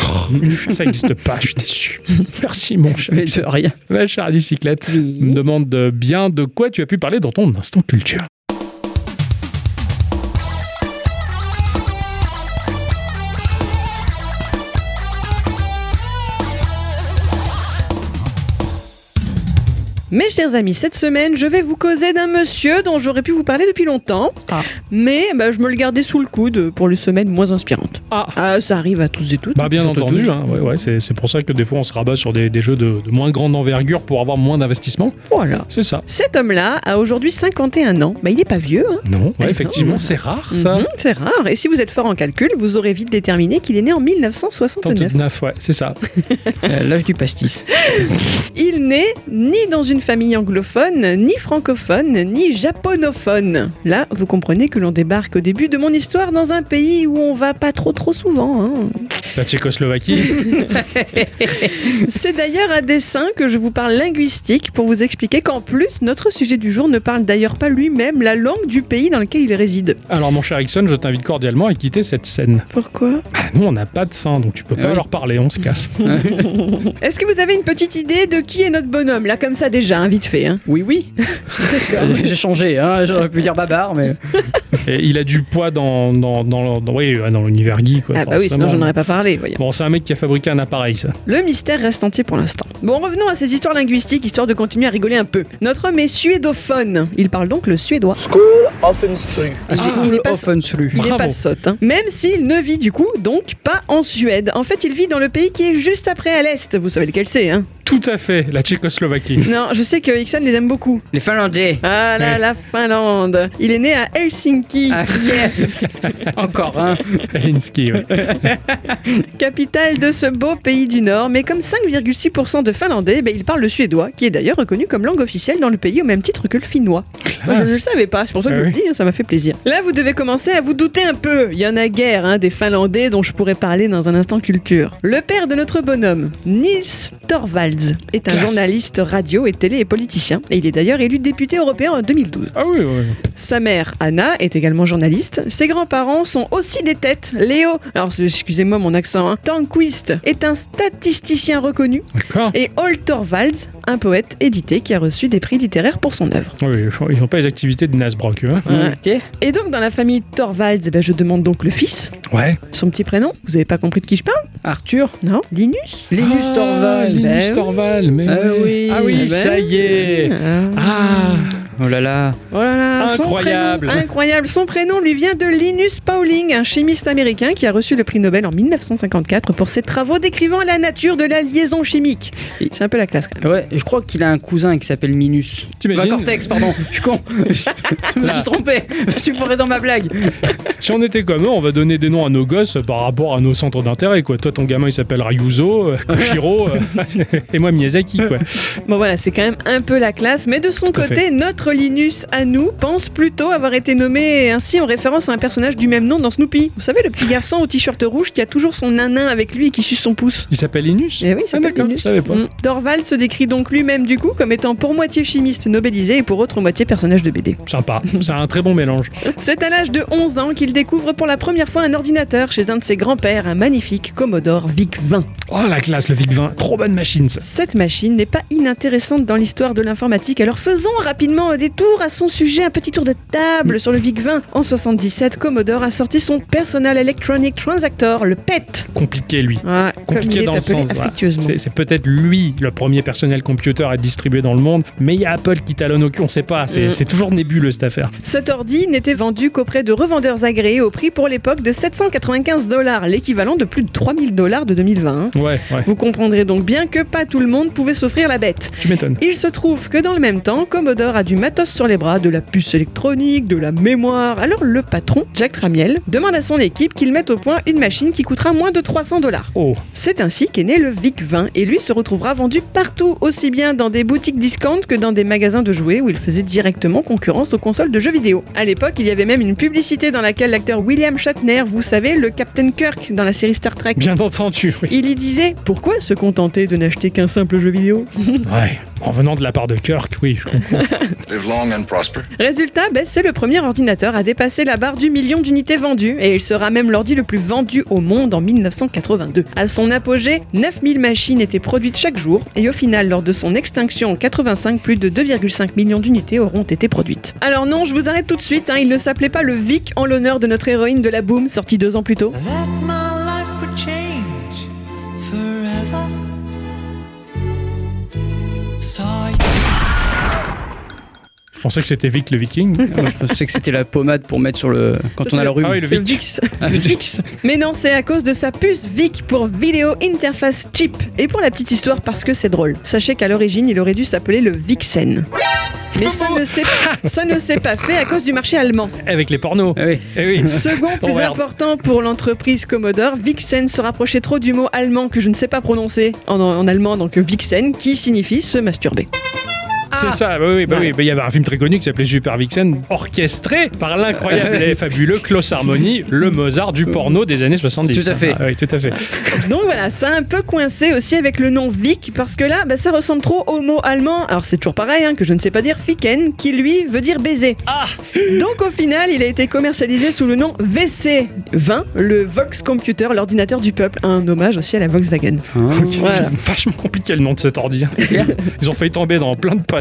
Ça n'existe pas, je suis déçu. Merci, mon cher. mais de rien. Ma chère bicyclette, Oui. me demande de bien de quoi tu as pu parler dans ton instant culture. Mes chers amis, cette semaine, je vais vous causer d'un monsieur dont j'aurais pu vous parler depuis longtemps, Ah. mais bah, je me le gardais sous le coude pour les semaines moins inspirantes. Ah. Ah, ça arrive à tous et toutes. Bah bien entendu, hein, ouais, ouais, c'est c'est pour ça que des fois on se rabat sur des, des jeux de, de moins grande envergure pour avoir moins d'investissement. Voilà. C'est ça. Cet homme-là a aujourd'hui 51 ans. Bah, il est pas vieux, hein. Non, ouais, non. effectivement, c'est rare ça. Mhm, c'est rare. Et si vous êtes fort en calcul, vous aurez vite déterminé qu'il est né en 1969. 39, ouais, c'est ça. Euh, L'âge du pastis. Il n'est ni dans une famille anglophone, ni francophone, ni japonophone. Là, vous comprenez que l'on débarque au début de mon histoire dans un pays où on va pas trop trop souvent. hein. La Tchécoslovaquie. C'est d'ailleurs à dessein que je vous parle linguistique pour vous expliquer qu'en plus, notre sujet du jour ne parle d'ailleurs pas lui-même la langue du pays dans lequel il réside. Alors mon cher Ixon, je t'invite cordialement à quitter cette scène. Pourquoi? Bah, nous on n'a pas de sein, donc tu peux Ah pas leur parler, on se casse. Est-ce que vous avez une petite idée de qui est notre bonhomme? Là, comme ça déjà, hein, vite fait. hein. Oui, oui. J'ai changé, hein. j'aurais pu dire babar, mais. Et il a du poids dans, dans, dans, dans- oui, ouais, dans l'univers geek. quoi, Ah bah oui, sinon j'en aurais pas parlé, voyons. Bon, c'est un mec qui a fabriqué un appareil, ça. Le mystère reste entier pour l'instant. Bon, revenons à ces histoires linguistiques, histoire de continuer à rigoler un peu. Notre homme est suédophone. Il parle donc le suédois. Ah, il est pas- Offenslu. Il n'est Bravo. pas sotte, hein. Même s'il ne vit du coup, donc, pas en Suède. En fait, il vit dans le pays qui est juste après à l'est. Vous savez lequel c'est, hein Tout à fait, la Tchécoslovaquie. Non, je sais que Ixon les aime beaucoup. Les Finlandais. Ah là, Ouais. la Finlande. Il est né à Helsinki, Ah, Encore un. Helsinki, ouais. capitale de ce beau pays du Nord. Mais comme 5,6% de Finlandais, ben, ils parlent le suédois, qui est d'ailleurs reconnu comme langue officielle dans le pays au même titre que le finnois. Moi, je ne le savais pas, c'est pour ça que Ah je oui. le dis, hein, ça m'a fait plaisir. Là, vous devez commencer à vous douter un peu. Il y en a guère hein, des Finlandais dont je pourrais parler dans un instant culture. Le père de notre bonhomme, Nils Torvalds, est un Classe. journaliste radio et télé et politicien. Et il est d'ailleurs élu député européen en 2012. Ah oui, ouais. Sa mère, Anna, est également journaliste. Ses grands-parents sont aussi des têtes. Léo, alors excusez-moi mon accent, hein, Tanquist est un statisticien reconnu. D'accord. Et Ol Torvalds, un poète édité qui a reçu des prix littéraires pour son œuvre. Ah Oui, ils n'ont pas les activités de Nasbrock, hein. Ouais. Et donc dans la famille Torvalds, eh ben, je demande donc le fils, Ouais. son petit prénom. Vous avez pas compris de qui je parle? Arthur. Non Linus Linus Ah, Torvald. Linus Ben mais Ah oui. Ah oui, Ben ça y est. Ah. Oh là là. Oh là là, son Incroyable. prénom- incroyable. Son prénom lui vient de Linus Pauling, un chimiste américain qui a reçu le prix Nobel en 1954 pour ses travaux décrivant la nature de la liaison chimique. C'est un peu la classe quand même. Ouais, je crois qu'il a un cousin qui s'appelle Minus. T'imagines Bah, Cortex, pardon. Je suis con. Je me suis trompé. Je me suis foiré dans ma blague. si on était comme eux, on va donner des noms à nos gosses par rapport à nos centres d'intérêt, quoi. Toi, ton gamin, il s'appelle Ryuzo, euh, Koshiro, euh, et moi, Miyazaki, quoi. Bon voilà, c'est quand même un peu la classe, mais de son Tout côté, notre Linus à nous pense plutôt avoir été nommé ainsi en référence à un personnage du même nom dans Snoopy. Vous savez, le petit garçon au t-shirt rouge qui a toujours son nanin avec lui et qui suce son pouce. Il s'appelle Linus Eh oui, Ah, c'est d'accord, je savais pas. Dorval se décrit donc lui-même du coup comme étant pour moitié chimiste nobélisé et pour autre moitié personnage de BD. Sympa, c'est un très bon mélange. C'est à l'âge de 11 ans qu'il découvre pour la première fois un ordinateur chez un de ses grands-pères, un magnifique Commodore VIC-20. Oh la classe, le VIC-20, trop bonne machine ça. Cette machine n'est pas inintéressante dans l'histoire de l'informatique, alors faisons rapidement des tours à son sujet, un petit tour de table sur le VIC-20. En 77, Commodore a sorti son Personal Electronic Transactor, le PET. Compliqué lui. Ouais, Compliqué dans le sens. voilà. C'est peut-être lui le premier personnel computer à être distribué dans le monde, mais il y a Apple qui talonne au cul, on sait pas. C'est Mm. c'est toujours nébuleux cette affaire. Cet ordi n'était vendu qu'auprès de revendeurs agréés au prix pour l'époque de 795 dollars, l'équivalent de plus de 3000 dollars de 2020. hein. Ouais, ouais, Vous comprendrez donc bien que pas tout le monde pouvait s'offrir la bête. tu m'étonnes. Il se trouve que dans le même temps, Commodore a du matos sur les bras, de la puce électronique, de la mémoire. Alors le patron, Jack Tramiel, demande à son équipe qu'il mette au point une machine qui coûtera moins de 300 dollars. Oh, C'est ainsi qu'est né le VIC-20 et lui se retrouvera vendu partout, aussi bien dans des boutiques discount que dans des magasins de jouets où il faisait directement concurrence aux consoles de jeux vidéo. À l'époque, il y avait même une publicité dans laquelle l'acteur William Shatner, vous savez, le Captain Kirk dans la série Star Trek, bien entendu, oui. il y disait Pourquoi se contenter de n'acheter qu'un simple jeu vidéo? Ouais, en venant de la part de Kirk, oui, je comprends. Live long and prosper. Résultat, ben, c'est le premier ordinateur à dépasser la barre du million d'unités vendues et il sera même l'ordi le plus vendu au monde en 1982. À son apogée, 9000 machines étaient produites chaque jour et au final, lors de son extinction en 85, plus de 2,5 millions d'unités auront été produites. Alors non, je vous arrête tout de suite, hein, il ne s'appelait pas le Vic en l'honneur de notre héroïne de la Boom, sortie deux ans plus tôt. That So Je pensais que c'était Vic le Viking. Moi, je pensais que c'était la pommade pour mettre sur le. Quand on a le rhume. Ah oui, le C'est Vic. Vix. Le Vix. Mais non, c'est à cause de sa puce VIC pour Video Interface Chip. Et pour la petite histoire, parce que c'est drôle. Sachez qu'à l'origine, il aurait dû s'appeler le Vixen. Mais ça ne s'est ça ne s'est pas fait à cause du marché allemand. Avec les pornos. Ah oui. Eh oui. Second plus Oh, important pour l'entreprise Commodore, Vixen se rapprochait trop du mot allemand que je ne sais pas prononcer en, en allemand, donc Vixen, qui signifie se masturber. C'est ça, oui, oui, bah Ouais. oui. Bah, Il y avait un film très connu qui s'appelait Super Vixen, orchestré par l'incroyable et fabuleux Klaus Harmony, le Mozart du porno des années 70. Tout à fait. Ah, oui, tout à fait. Donc voilà, ça a un peu coincé aussi avec le nom Vic, parce que là, bah, ça ressemble trop au mot allemand. Alors c'est toujours pareil, hein, que je ne sais pas dire, Ficken, qui lui veut dire baiser. Ah Donc au final, il a été commercialisé sous le nom VC20, le Vox Computer, l'ordinateur du peuple, un hommage aussi à la Volkswagen. Ah. Voilà. Vachement compliqué le nom de cet ordi. Ils ont failli tomber dans plein de panneaux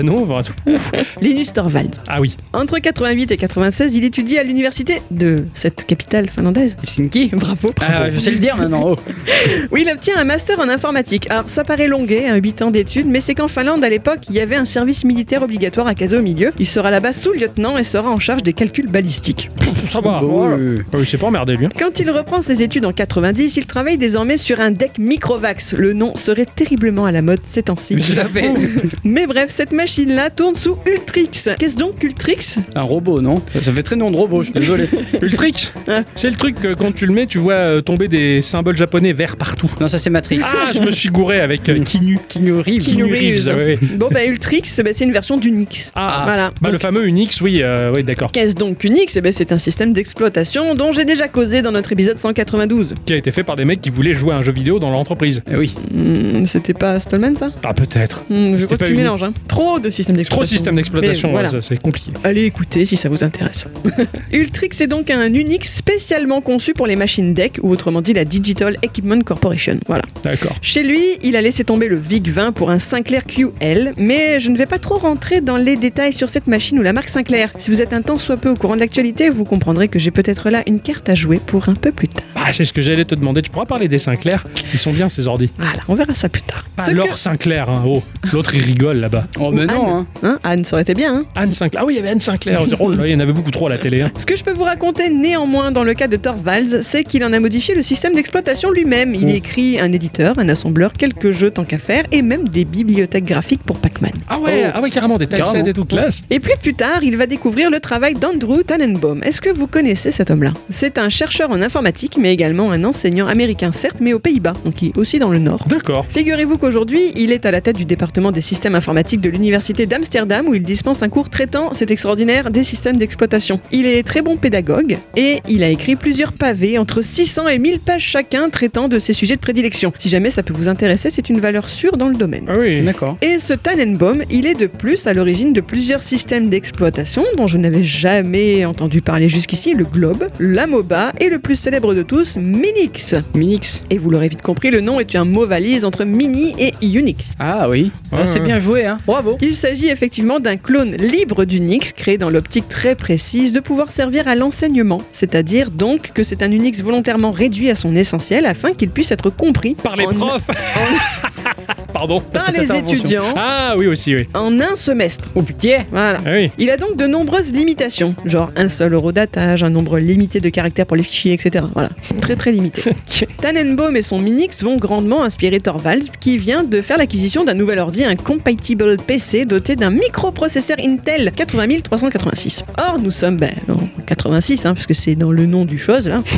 Ouf. Linus Torvalds. Ah oui. Entre 88 et 96, il étudie à l'université de cette capitale finlandaise. Helsinki Bravo. Ah, je sais le dire maintenant. oh. Oui, il obtient un master en informatique. Alors, ça paraît longué, hein, 8 ans d'études, mais c'est qu'en Finlande, à l'époque, il y avait un service militaire obligatoire à caser au milieu. Il sera là-bas sous-lieutenant et sera en charge des calculs balistiques. Ça va. Bon, voilà. euh, Ah Oui, c'est pas emmerdé lui. hein. Quand il reprend ses études en 90, il travaille désormais sur un deck Microvax. Le nom serait terriblement à la mode ces temps-ci. Mais à bref, cette machine-là tourne sous Ultrix. Qu'est-ce donc Ultrix? Un robot, non? Ça, ça fait très nom de robot, je suis désolé. Ultrix, Ah. c'est le truc que quand tu le mets, tu vois euh, tomber des symboles japonais verts partout. Non, ça c'est Matrix. Ah, je me suis gouré avec euh, Kinu. Keanu Reeves. Keanu Reeves, Reeves. ouais, ouais. Bon, bah Ultrix, bah, c'est une version d'Unix. Ah, Voilà. Bah, le fameux Unix, oui, euh, oui, d'accord. Qu'est-ce donc Unix? Eh ben, C'est un système d'exploitation dont j'ai déjà causé dans notre épisode 192. Qui a été fait par des mecs qui voulaient jouer à un jeu vidéo dans leur entreprise. Eh oui. Hmm, C'était pas Stallman ça? Ah, peut-être. Hmm, Je C'était crois que pas tu mélanges. hein. Trop de systèmes d'exploitation. Trop de systèmes d'exploitation, ouais, c'est compliqué. Allez écouter si ça vous intéresse. Ultrix est donc un Unix spécialement conçu pour les machines DEC ou autrement dit la Digital Equipment Corporation. Voilà. D'accord. Chez lui, il a laissé tomber le VIC-20 pour un Sinclair QL, mais je ne vais pas trop rentrer dans les détails sur cette machine ou la marque Sinclair. Si vous êtes un tant soit peu au courant de l'actualité, vous comprendrez que j'ai peut-être là une carte à jouer pour un peu plus tard. Ah, c'est ce que j'allais te demander. Tu pourras parler des Sinclair Ils sont bien ces ordi. Voilà, on verra ça plus tard. Leur que- Sinclair, hein. Oh, l'autre il rigole là-bas. Oh, mais Anne. hein. Hein, Anne, ça aurait été bien, hein Anne Sinclair. Ah oui, il y avait Anne Sinclair. Oh là, il y en avait beaucoup trop à la télé. hein. Ce que je peux vous raconter néanmoins dans le cas de Torvalds, c'est qu'il en a modifié le système d'exploitation lui-même. Il Oh. écrit un éditeur, un assembleur, quelques jeux tant qu'à faire et même des bibliothèques graphiques pour Pac-Man. Ah ouais, Oh. ah ouais, carrément, des Carrément. typeset et tout classe. Et puis plus tard, il va découvrir le travail d'Andrew Tannenbaum. Est-ce que vous connaissez cet homme-là? C'est un chercheur en informatique, mais également un enseignant américain, certes, mais aux Pays-Bas, donc il est aussi dans le Nord. D'accord. Figurez-vous qu'aujourd'hui, il est à la tête du département des systèmes informatiques de l'université d'Amsterdam où il dispense un cours traitant, c'est extraordinaire, des systèmes d'exploitation. Il est très bon pédagogue et il a écrit plusieurs pavés entre 600 et 1000 pages chacun traitant de ses sujets de prédilection. Si jamais ça peut vous intéresser, c'est une valeur sûre dans le domaine. Ah oui. D'accord. Et ce Tannenbaum, il est de plus à l'origine de plusieurs systèmes d'exploitation dont je n'avais jamais entendu parler jusqu'ici, le Globe, la MOBA et le plus célèbre de tous, Minix. Minix. Et vous l'aurez vite compris, le nom est un mot valise entre Mini et Unix. Ah oui. Ah, c'est bien joué, hein. Bravo. Il s'agit effectivement d'un clone libre d'Unix créé dans l'optique très précise de pouvoir servir à l'enseignement, c'est-à-dire donc que c'est un Unix volontairement réduit à son essentiel afin qu'il puisse être compris Par les en- profs. Pardon. par les étudiants Ah oui aussi, oui. en un semestre. Oh putain. Voilà. Ah oui. Il a donc de nombreuses limitations, genre un seul eurodatage, un nombre limité de caractères pour les fichiers, etc. Voilà, très très limité. Tannenbaum et son Minix vont grandement inspirer Torvalds, qui vient de faire l'acquisition d'un nouvel ordi, un Compatible PC doté d'un microprocesseur Intel 80386. Or, nous sommes ben, en 86, hein, puisque c'est dans le nom du chose, là.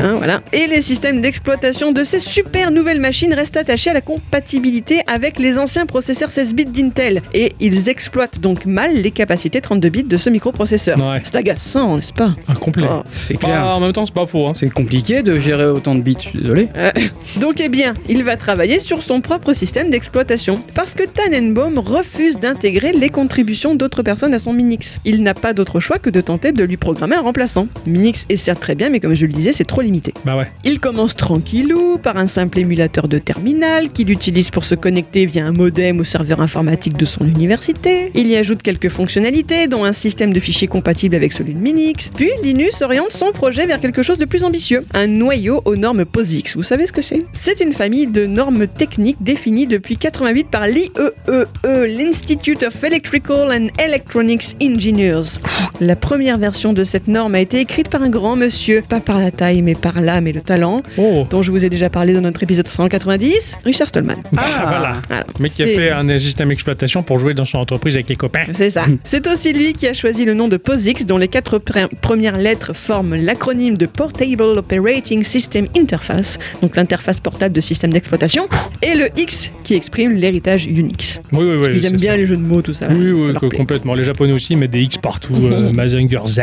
Hein, voilà. Et les systèmes d'exploitation de ces super nouvelles machines restent attachés à la compatibilité avec les anciens processeurs 16 bits d'Intel. Et ils exploitent donc mal les capacités 32 bits de ce microprocesseur. Ouais. C'est agaçant, n'est-ce pas? Ah, complet. Oh. C'est Ah, clair. en même temps, c'est pas faux. Hein. C'est compliqué de gérer autant de bits, je suis désolé. Donc eh bien, il va travailler sur son propre système d'exploitation. Parce que Tannenbaum refuse d'intégrer les contributions d'autres personnes à son Minix. Il n'a pas d'autre choix que de tenter de lui programmer un remplaçant. Minix est certes très bien, mais comme je le disais, c'est trop limité. Bah ouais. Il commence tranquillou par un simple émulateur de terminal qu'il utilise pour se connecter via un modem au serveur informatique de son université. Il y ajoute quelques fonctionnalités, dont un système de fichiers compatible avec celui de Minix. Puis Linus oriente son projet vers quelque chose de plus ambitieux, un noyau aux normes POSIX. Vous savez ce que c'est? C'est une famille de normes techniques définies depuis 88 par l'IEEE, l'Institute of Electrical and Electronics Engineers. La première version de cette norme a été écrite par un grand monsieur, pas par la taille mais par l'âme et le talent, Oh. dont je vous ai déjà parlé dans notre épisode 190, Richard Stallman. Ah, voilà. Voilà. Mec qui a fait un système d'exploitation pour jouer dans son entreprise avec les copains. C'est ça. C'est aussi lui qui a choisi le nom de POSIX, dont les quatre pre- premières lettres forment l'acronyme de Portable Operating System Interface, donc l'interface portable de système d'exploitation, et le X qui exprime l'héritage Unix. Oui, oui, oui. Ils aiment bien. Les jeux de mots, tout ça. Oui, Ça oui, complètement. Les Japonais aussi mettent des X partout. euh, Mazinger Z,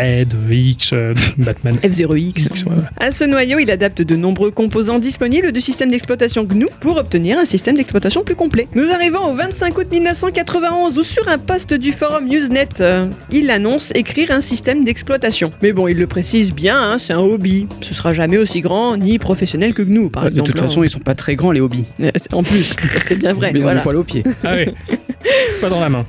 X, euh, Batman. F0X. X, ouais, ouais. À ce noyau, il adapte de nombreux composants disponibles du système d'exploitation GNU pour obtenir un système d'exploitation plus complet. Nous arrivons au 25 août 1991 où sur un post du forum Usenet, euh, il annonce écrire un système d'exploitation. Mais bon, il le précise bien, hein, c'est un hobby. Ce sera jamais aussi grand ni professionnel que GNU, par de exemple. toute façon, ils sont pas très grands, les hobbies. En plus, c'est bien vrai. Mais voilà. le poil au pied. Ah oui. Pas dans la main.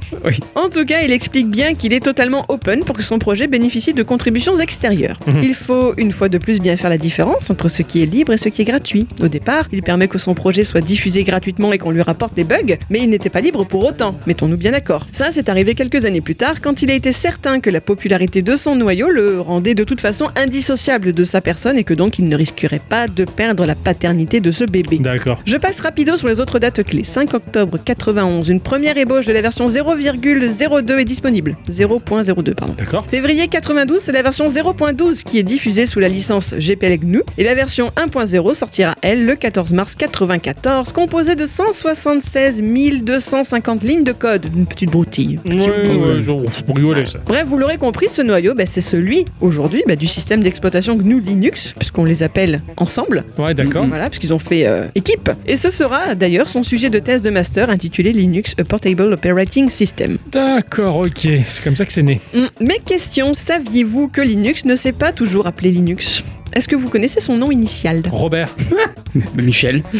En tout cas, il explique bien qu'il est totalement open pour que son projet bénéficie de contributions extérieures. Mhm. Il faut une fois de plus bien faire la différence entre ce qui est libre et ce qui est gratuit. Au départ, il permet que son projet soit diffusé gratuitement et qu'on lui rapporte des bugs, mais il n'était pas libre pour autant. Mettons-nous bien d'accord. Ça, c'est arrivé quelques années plus tard quand il a été certain que la popularité de son noyau le rendait de toute façon indissociable de sa personne et que donc il ne risquerait pas de perdre la paternité de ce bébé. D'accord. Je passe rapido sur les autres dates clés. 5 octobre 91, une première ébauche de la version 0,02 est disponible. 0.02, pardon. D'accord. Février 92, c'est la version 0.12 qui est diffusée sous la licence GPL GNU. Et la version 1.0 sortira, elle, le 14 mars 94, composée de 176 250 lignes de code. Une petite broutille. Ouais, ouais, genre, pour rigoler, ça. Bref, vous l'aurez compris, ce noyau, bah, c'est celui, aujourd'hui, bah, du système d'exploitation GNU Linux, puisqu'on les appelle ensemble. Ouais, d'accord. Voilà, puisqu'ils ont fait euh, équipe. Et ce sera d'ailleurs son sujet de thèse de master intitulé Linux A Portable Operating System. D'accord, ok. C'est comme ça que c'est né. Mais question, saviez-vous que Linux ne s'est pas toujours appelé Linux? Est-ce que vous connaissez son nom initial? Robert. Michel.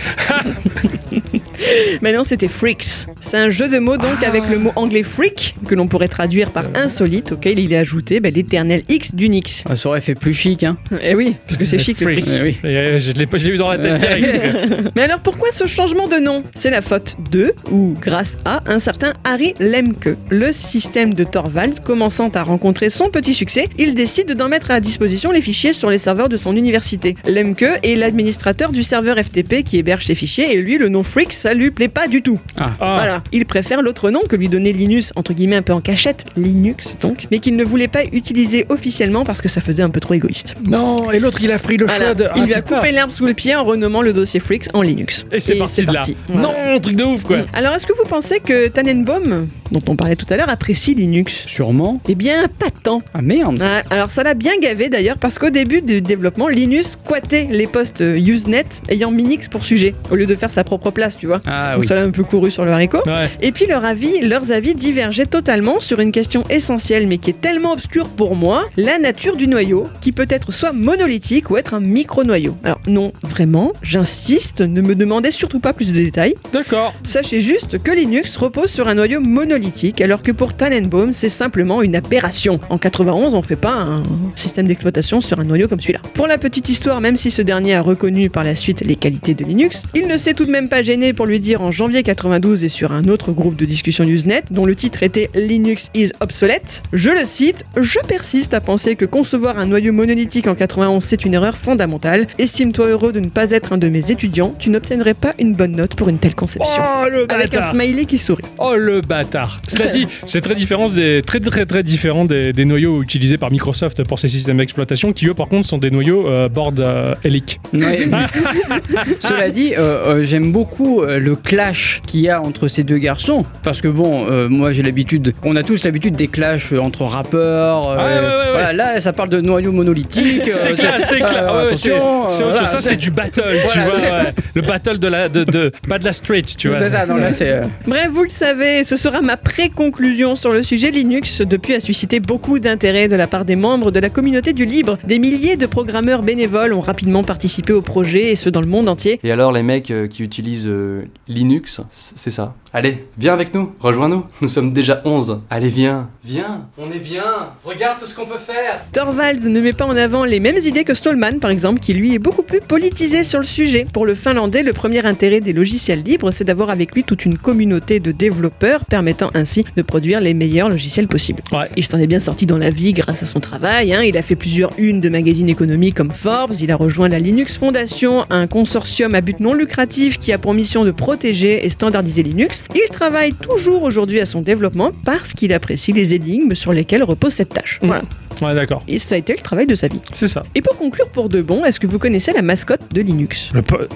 Maintenant, c'était Freaks. C'est un jeu de mots donc avec le mot anglais freak, que l'on pourrait traduire par insolite, auquel il est ajouté bah, l'éternel X d'Unix. Ah, ça aurait fait plus chic, hein. Eh oui, parce que c'est chic le Freak. freak. Eh oui. Euh, Je l'ai eu dans la tête direct. Mais alors pourquoi ce changement de nom? C'est la faute de, ou grâce à, un certain Harry Lemke. Le système de Torvalds commençant à rencontrer son petit succès, il décide d'en mettre à disposition les fichiers sur les serveurs de son université. Lemke est l'administrateur du serveur FTP qui héberge ces fichiers et lui, le nom Freak, ça lui plaît pas du tout. Ah. Ah, Voilà, il préfère l'autre nom que lui donner Linus, entre guillemets un peu en cachette, Linux donc, mais qu'il ne voulait pas utiliser officiellement parce que ça faisait un peu trop égoïste. Non, et l'autre, il a pris le Voilà. choix de. Il Ah, lui a coupé l'herbe sous le pied en renommant le dossier Freaks en Linux. Et c'est parti de là. Voilà. Non, truc de ouf, quoi. Mm. Alors, est-ce que vous pensez que Tannenbaum, dont on parlait tout à l'heure, apprécie Linux? Sûrement. Eh bien, pas tant. Ah merde. Ah, alors, ça l'a bien gavé d'ailleurs, parce qu'au début du développement, Linus squattait les postes Usenet ayant Minix pour sujet, au lieu de faire sa propre place, tu vois. Ah Donc, oui. ça l'a un peu couru sur le haricot. Ouais. Et puis leur avis, leurs avis divergeaient totalement sur une question essentielle mais qui est tellement obscure pour moi, la nature du noyau, qui peut être soit monolithique ou être un micro-noyau. Alors non, vraiment, j'insiste, ne me demandez surtout pas plus de détails. D'accord. Sachez juste que Linux repose sur un noyau monolithique, alors que pour Tannenbaum, c'est simplement une aberration. En 91, on fait pas un système d'exploitation sur un noyau comme celui-là. Pour la petite histoire, même si ce dernier a reconnu par la suite les qualités de Linux, il ne s'est tout de même pas gêné pour lui dire en janvier 92 et sur un autre groupe de discussion Usenet, dont le titre était Linux is obsolete, je le cite, je persiste à penser que concevoir un noyau monolithique en 91 c'est une erreur fondamentale. Estime-toi heureux de ne pas être un de mes étudiants, tu n'obtiendrais pas une bonne note pour une telle conception. Oh, le Avec un bâtard. smiley qui sourit. Oh le bâtard. Cela dit, c'est très différent des très très très différent des, des noyaux utilisés par Microsoft pour ces systèmes d'exploitation qui eux par contre sont des noyaux euh, board euh, Helic. Ouais. Cela dit, euh, euh, j'aime beaucoup euh, le clash qu'il y a entre ces deux garçons. Parce que bon, euh, moi j'ai l'habitude, on a tous l'habitude des clashs euh, entre rappeurs. euh, Ah, ouais, ouais, ouais, voilà, là ça parle de noyau monolithique. euh, C'est clair, c'est euh, clair. Ouais, attention, c'est- euh, voilà, ça c'est du battle, tu Voilà, vois. Le battle de la de, de pas de la street, tu vois. C'est ça, non là c'est. euh, Bref, vous le savez, ce sera ma pré-conclusion sur le sujet Linux. Depuis a suscité beaucoup d'intérêt de la part des membres de la communauté du libre. Des milliers de programmeurs bénévoles ont rapidement participé au projet et ce dans le monde entier. Et alors les mecs euh, qui utilisent euh, Linux, c'est ça. Allez, viens avec nous, rejoins-nous. Nous sommes déjà 11. Allez, viens, viens, on est bien. Regarde tout ce qu'on peut faire. Torvalds ne met pas en avant les mêmes idées que Stallman, par exemple, qui lui est beaucoup plus politisé sur le sujet. Pour le finlandais, le premier intérêt des logiciels libres, c'est d'avoir avec lui toute une communauté de développeurs permettant ainsi de produire les meilleurs logiciels possibles. Ouais. Il s'en est bien sorti dans la vie grâce à son travail. hein. Il a fait plusieurs unes de magazines économiques comme Forbes. Il a rejoint la Linux Foundation, un consortium à but non lucratif qui a pour mission de protéger et standardiser Linux. Il travaille toujours aujourd'hui à son développement parce qu'il apprécie les énigmes sur lesquelles repose cette tâche. Voilà. Ouais, d'accord. Et ça a été le travail de sa vie. C'est ça. Et pour conclure pour de bon, est-ce que vous connaissez la mascotte de Linux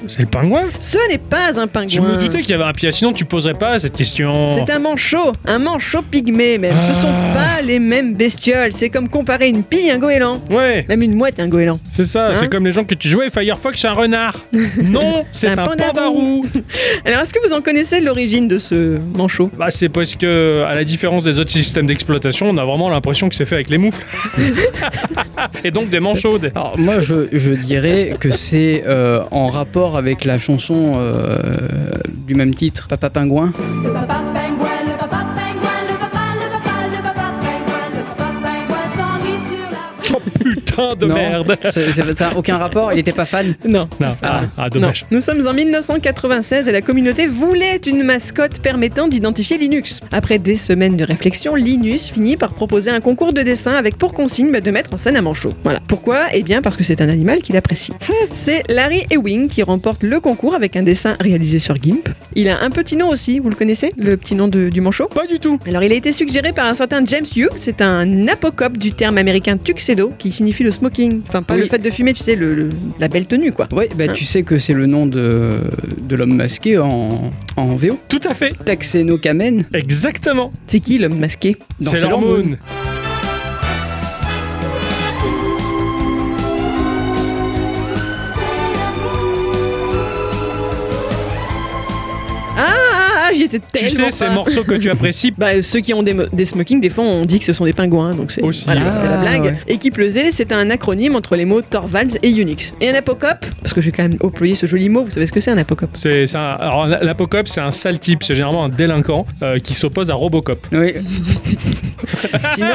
C'est le pingouin Ce n'est pas un pingouin. Je me doutais qu'il y avait un piège, sinon tu poserais pas cette question. C'est un manchot, un manchot pygmée même. Ce sont Ah. pas les mêmes bestioles. C'est comme comparer une pie et un goéland. Ouais, Même une mouette et un goéland. c'est ça. Hein c'est comme les gens que tu jouais Firefox, c'est un renard. non, c'est Un un, pandarou. Alors, est-ce que vous en connaissez l'origine de ce manchot? Bah, c'est parce que, à la différence des autres systèmes d'exploitation, on a vraiment l'impression que c'est fait avec les moufles. Et donc des manchots. des- Alors moi je, je dirais que c'est euh, en rapport avec la chanson euh, du même titre, Papa Pingouin. Papa pingouin, putain de Non. merde. Ça n'a aucun rapport, il était pas fan. Non. Non, ah, ah, dommage. Non. Nous sommes en 1996 et la communauté voulait une mascotte permettant d'identifier Linux. Après des semaines de réflexion, Linus finit par proposer un concours de dessin avec pour consigne bah, de mettre en scène un manchot. Voilà. Pourquoi? Eh bien parce que c'est un animal qu'il apprécie. C'est Larry Ewing qui remporte le concours avec un dessin réalisé sur GIMP. Il a un petit nom aussi, vous le connaissez? Le petit nom de- du manchot? Pas du tout. alors, il a été suggéré par un certain James Hughes. C'est un apocope du terme américain tuxedo qui signifie le smoking. Enfin, pas Oui. le fait de fumer, tu sais, le, le- la belle tenue, quoi. Ouais, bah tu sais que c'est le nom de, de l'homme masqué en, en VO. Tout à fait. Taxeno Kamen. Exactement. C'est qui l'homme masqué Dans C'est l'hormone. Tu sais, ces pas. morceaux que tu apprécies. Bah, ceux qui ont des, des smokings, des fois, on dit que ce sont des pingouins, donc c'est voilà, la Ah, blague. ouais. Et qui plaisait, c'est un acronyme entre les mots Torvalds et Unix. Et un apocope, parce que j'ai quand même employé ce joli mot, vous savez ce que c'est un apocope C'est alors l'apocop, c'est un sale type, c'est généralement un délinquant euh, qui s'oppose à Robocop. Oui. Sinon,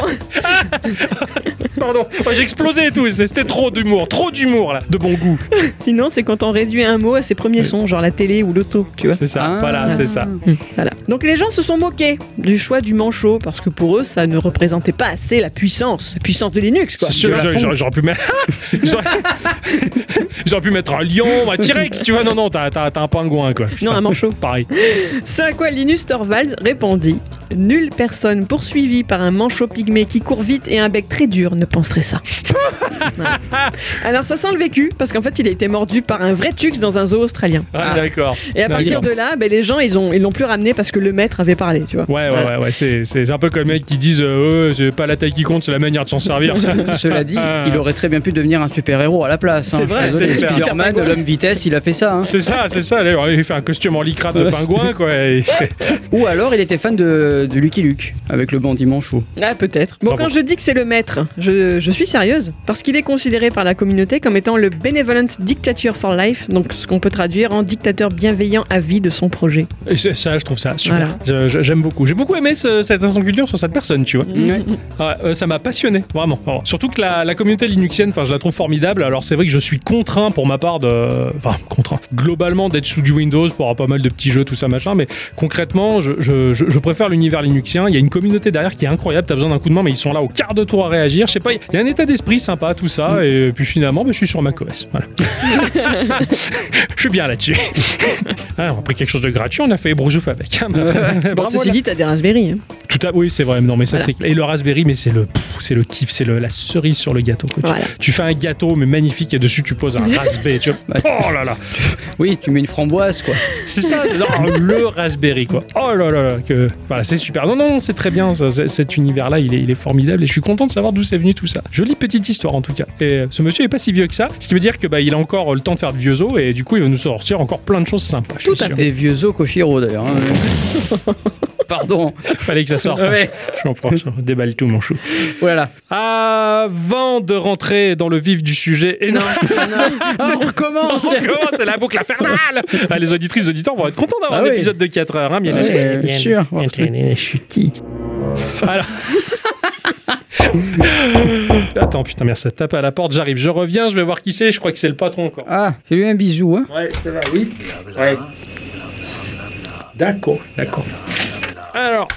Pardon, Oh, j'ai explosé et tout, c'était trop d'humour, trop d'humour là, de bon goût. sinon c'est quand on réduit un mot à ses premiers sons, genre la télé ou l'auto, tu vois. C'est ça, Ah. voilà, c'est ça. Voilà. Donc les gens se sont moqués du choix du manchot parce que pour eux ça ne représentait pas assez la puissance, la puissance de Linux quoi. J'aurais- funk. j'aurais j'aurais pu mettre. j'aurais- J'aurais pu mettre un lion, un T-Rex, tu vois. Non, non, t'as t'as- t'as un pingouin quoi. Non, un manchot. Pareil. Ce à quoi Linus Torvalds répondit Nulle personne poursuivie par un manchot pygmée qui court vite et un bec très dur ne penserait ça. Alors ça sent le vécu parce qu'en fait il a été mordu par un vrai tux dans un zoo australien. Ah, d'accord. Et à partir D'accord. de là, ben, les gens ils ont ils l'ont plus ramené parce que le maître avait parlé, tu vois. Ouais, ouais, Voilà. ouais, ouais, c'est c'est un peu comme les mecs qui disent euh, Ouais, c'est pas la taille qui compte, c'est la manière de s'en servir. Cela dit, il aurait très bien pu devenir un super-héros à la place. hein. C'est vrai, c'est clair. Spider-Man, Super l'homme vitesse, il a fait ça. hein. C'est ça, c'est ça. D'ailleurs, il fait un costume en lycra de pingouin, quoi. Ou alors il était fan de, de Lucky Luke, avec le bandit manchot. Ah, peut-être. Bon, Bravo. quand je dis que c'est le maître, je, je suis sérieuse. Parce qu'il est considéré par la communauté comme étant le Benevolent Dictature for Life, donc ce qu'on peut traduire en dictateur bienveillant à vie de son projet. et ça, je trouve ça super. Voilà. J'aime beaucoup. J'ai beaucoup aimé ce- cette instant culture sur cette personne, tu vois. Ouais. Ouais, euh, ça m'a passionné, vraiment. Alors, surtout que la, la communauté linuxienne, enfin, je la trouve formidable. Alors, c'est vrai que je suis contraint pour ma part de. Enfin, contraint. Globalement, d'être sous du Windows pour avoir pas mal de petits jeux, tout ça, machin. Mais concrètement, je, je- je- je préfère l'univers linuxien. Il y a une communauté derrière qui est incroyable. T'as besoin d'un coup de main, mais ils sont là au quart de tour à réagir. Je sais pas, il y a un état d'esprit sympa, tout ça. Et puis finalement, bah, je suis sur macOS. Voilà. je suis bien là-dessus. Ah, on a pris quelque chose de gratuit, on a fait brousouf avec. hein. Bon, Bravo, ceci là. dit, t'as des Raspberry. hein. Tout à oui, c'est vrai. Non, mais ça Voilà. c'est et le Raspberry, mais c'est le c'est le kiff, c'est la cerise sur le gâteau. quoi. Tu- Voilà. Tu, fais un gâteau mais magnifique et dessus tu poses un Raspberry. tu vois. Oh là là, Oui, tu mets une framboise, quoi. c'est ça, non, le Raspberry quoi. Oh là là là, que voilà, c'est super. Non non, non, c'est très bien. ça, cet univers là, il est, il est formidable et je suis content de savoir d'où c'est venu tout ça. Jolie petite histoire en tout cas. Et euh, ce monsieur est pas si vieux que ça, ce qui veut dire que bah il a encore le temps de faire de vieux os et du coup il va nous sortir encore plein de choses sympas. Tout à fait. Des vieux os Koshiro, d'ailleurs. hein. Pardon. Fallait que ça sorte. hein. Ouais. Je comprends, déballe tout mon chou. Voilà. Avant de rentrer dans le vif du sujet, et non, Ah, on recommence. on commence, c'est la boucle infernale ah, Les auditrices, auditeurs vont être contents d'avoir Ah un oui. épisode de 4 heures, hein, bien Ouais, entendu. bien sûr. Je suis qui? Alors... Attends, putain, merde, ça tape à la porte, j'arrive, je reviens, je vais voir qui c'est, je crois que c'est le patron encore. Ah, fais-lui un bisou, hein. Ouais, ça va, oui. Ouais. D'accord, d'accord. Alors.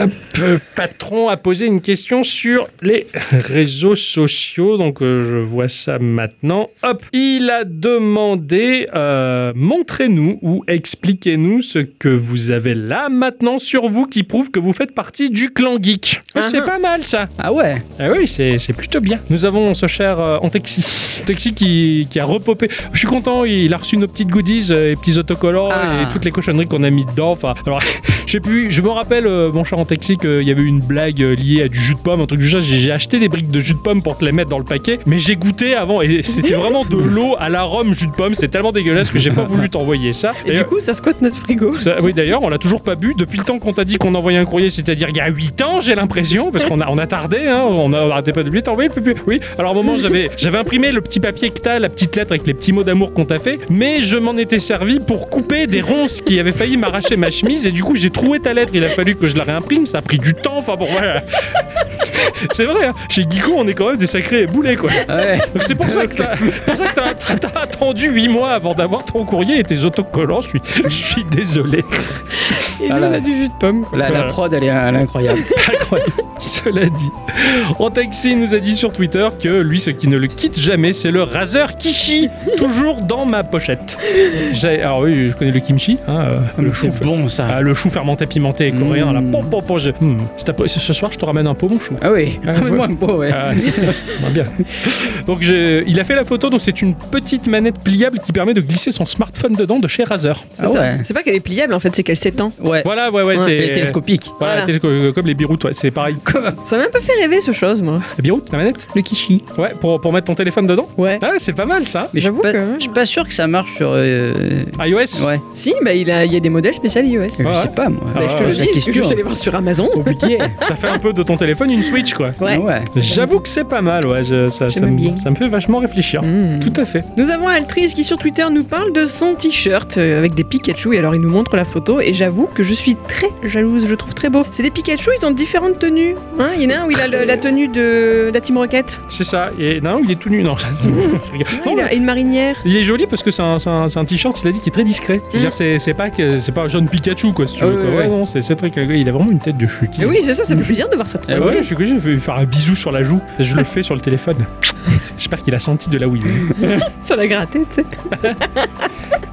Hop, euh, patron a posé une question sur les réseaux sociaux, donc euh, je vois ça maintenant. Hop, il a demandé euh, montrez-nous ou expliquez-nous ce que vous avez là maintenant sur vous qui prouve que vous faites partie du clan geek. Ah C'est ah. pas mal ça. Ah ouais. Ah oui, c'est c'est plutôt bien. Nous avons ce cher euh, Antexi. Antexi qui, qui a repopé. Je suis content, il a reçu nos petites goodies, euh, les petits autocollants Ah. et toutes les cochonneries qu'on a mis dedans. Enfin, alors, je sais plus, je me rappelle, euh, mon cher Antexi, qu'il y avait une blague euh, liée à du jus de pomme, un truc du genre. J'ai acheté des briques de jus de pomme pour te les mettre dans le paquet, mais j'ai goûté avant et c'était vraiment de l'eau à l'arôme jus de pomme. C'était tellement dégueulasse que j'ai pas voulu t'envoyer ça. Et du coup, ça squatte notre frigo. ça- oui, d'ailleurs, on l'a toujours pas bu depuis le temps qu'on t'a dit qu'on envoyait un courrier, c'est-à-dire il y a 8 ans, j'ai l'impression, parce qu'on a, on a tardé, hein, on a- on arrêtait pas d'oublier, t'as envoyé le papier Oui, alors au moment, j'avais, j'avais imprimé le petit papier que t'as, la petite lettre avec les petits mots d'amour qu'on t'a fait, mais je m'en étais servi pour couper des ronces qui avaient failli m'arracher ma chemise, et du coup, j'ai trouvé trouver ta lettre, il a fallu que je la réimprime, ça a pris du temps, enfin bon, voilà. C'est vrai, hein, chez Geeko, on est quand même des sacrés boulets, quoi. Ouais. Donc c'est pour ça que t'as attendu 8 mois avant d'avoir ton courrier et tes autocollants, je suis, je suis désolé. Et Ah là. on a du jus de pomme. La, prod, elle est, elle est incroyable. Incroyable. Cela dit, Antaxi nous a dit sur Twitter que lui, ce qui ne le quitte jamais, c'est le Razer Kishi, toujours dans ma pochette. Alors oui, je connais le kimchi, hein, euh, le, chou, bon ça. ah, le chou fermenté pimenté coréen. Là, Mm. pom, pom, je- Hmm, ce soir, je te ramène un pot, mon chou. Ah oui, Ah, ramène-moi un pot, ouais. Ah, ça, bien. Donc je- il a fait la photo, donc c'est une petite manette pliable qui permet de glisser son smartphone dedans de chez Razer. C'est Ah ça. ouais. C'est pas qu'elle est pliable en fait, c'est qu'elle s'étend. Ouais. Voilà, ouais, ouais, Ouais, c'est Elle est télescopique. Voilà, Voilà. télesco- comme les biroutes, ouais, c'est pareil. Ça m'a un peu fait rêver ce chose, moi. La biroute, la manette Le kishi. Ouais, pour, pour mettre ton téléphone dedans Ouais. Ah, c'est pas mal ça. Mais je suis J'avoue pas, que- je suis pas sûr que ça marche sur. euh, iOS Ouais. Si, bah il, a, il y a des modèles spéciaux iOS. Je sais pas moi. Ah Bah, je te le dis, je suis allé voir sur Amazon. Compliqué. Ça fait un peu de ton téléphone une Switch quoi. Ouais. Ouais. J'avoue que c'est pas mal, ouais. je- ça, me, bien. ça me fait vachement réfléchir. Mmh. Tout à fait. Nous avons Altrice qui sur Twitter nous parle de son t-shirt euh, avec des Pikachu et alors il nous montre la photo et j'avoue que je suis très jalouse, je le trouve très beau. C'est des Pikachu, ils ont différentes tenues. Hein il y en a un où il a le- la tenue de la Team Rocket, C'est ça. Et non, il est tout nu. Non, il a une marinière. Il est joli parce que c'est un, t-shirt, cela dit, qui est très discret. Je veux Mm. dire, c'est pas que c'est pas un jaune Pikachu quoi, si tu veux. ouais, quoi. ouais. Ouais, non, c'est c'est très Il a vraiment une tête de. Et oui, c'est ça, ça fait plaisir de voir ça. Eh ouais, je de lui faire un bisou sur la joue. Je le fais sur le téléphone. J'espère qu'il a senti de là où il est. Ça l'a gratté, tu sais.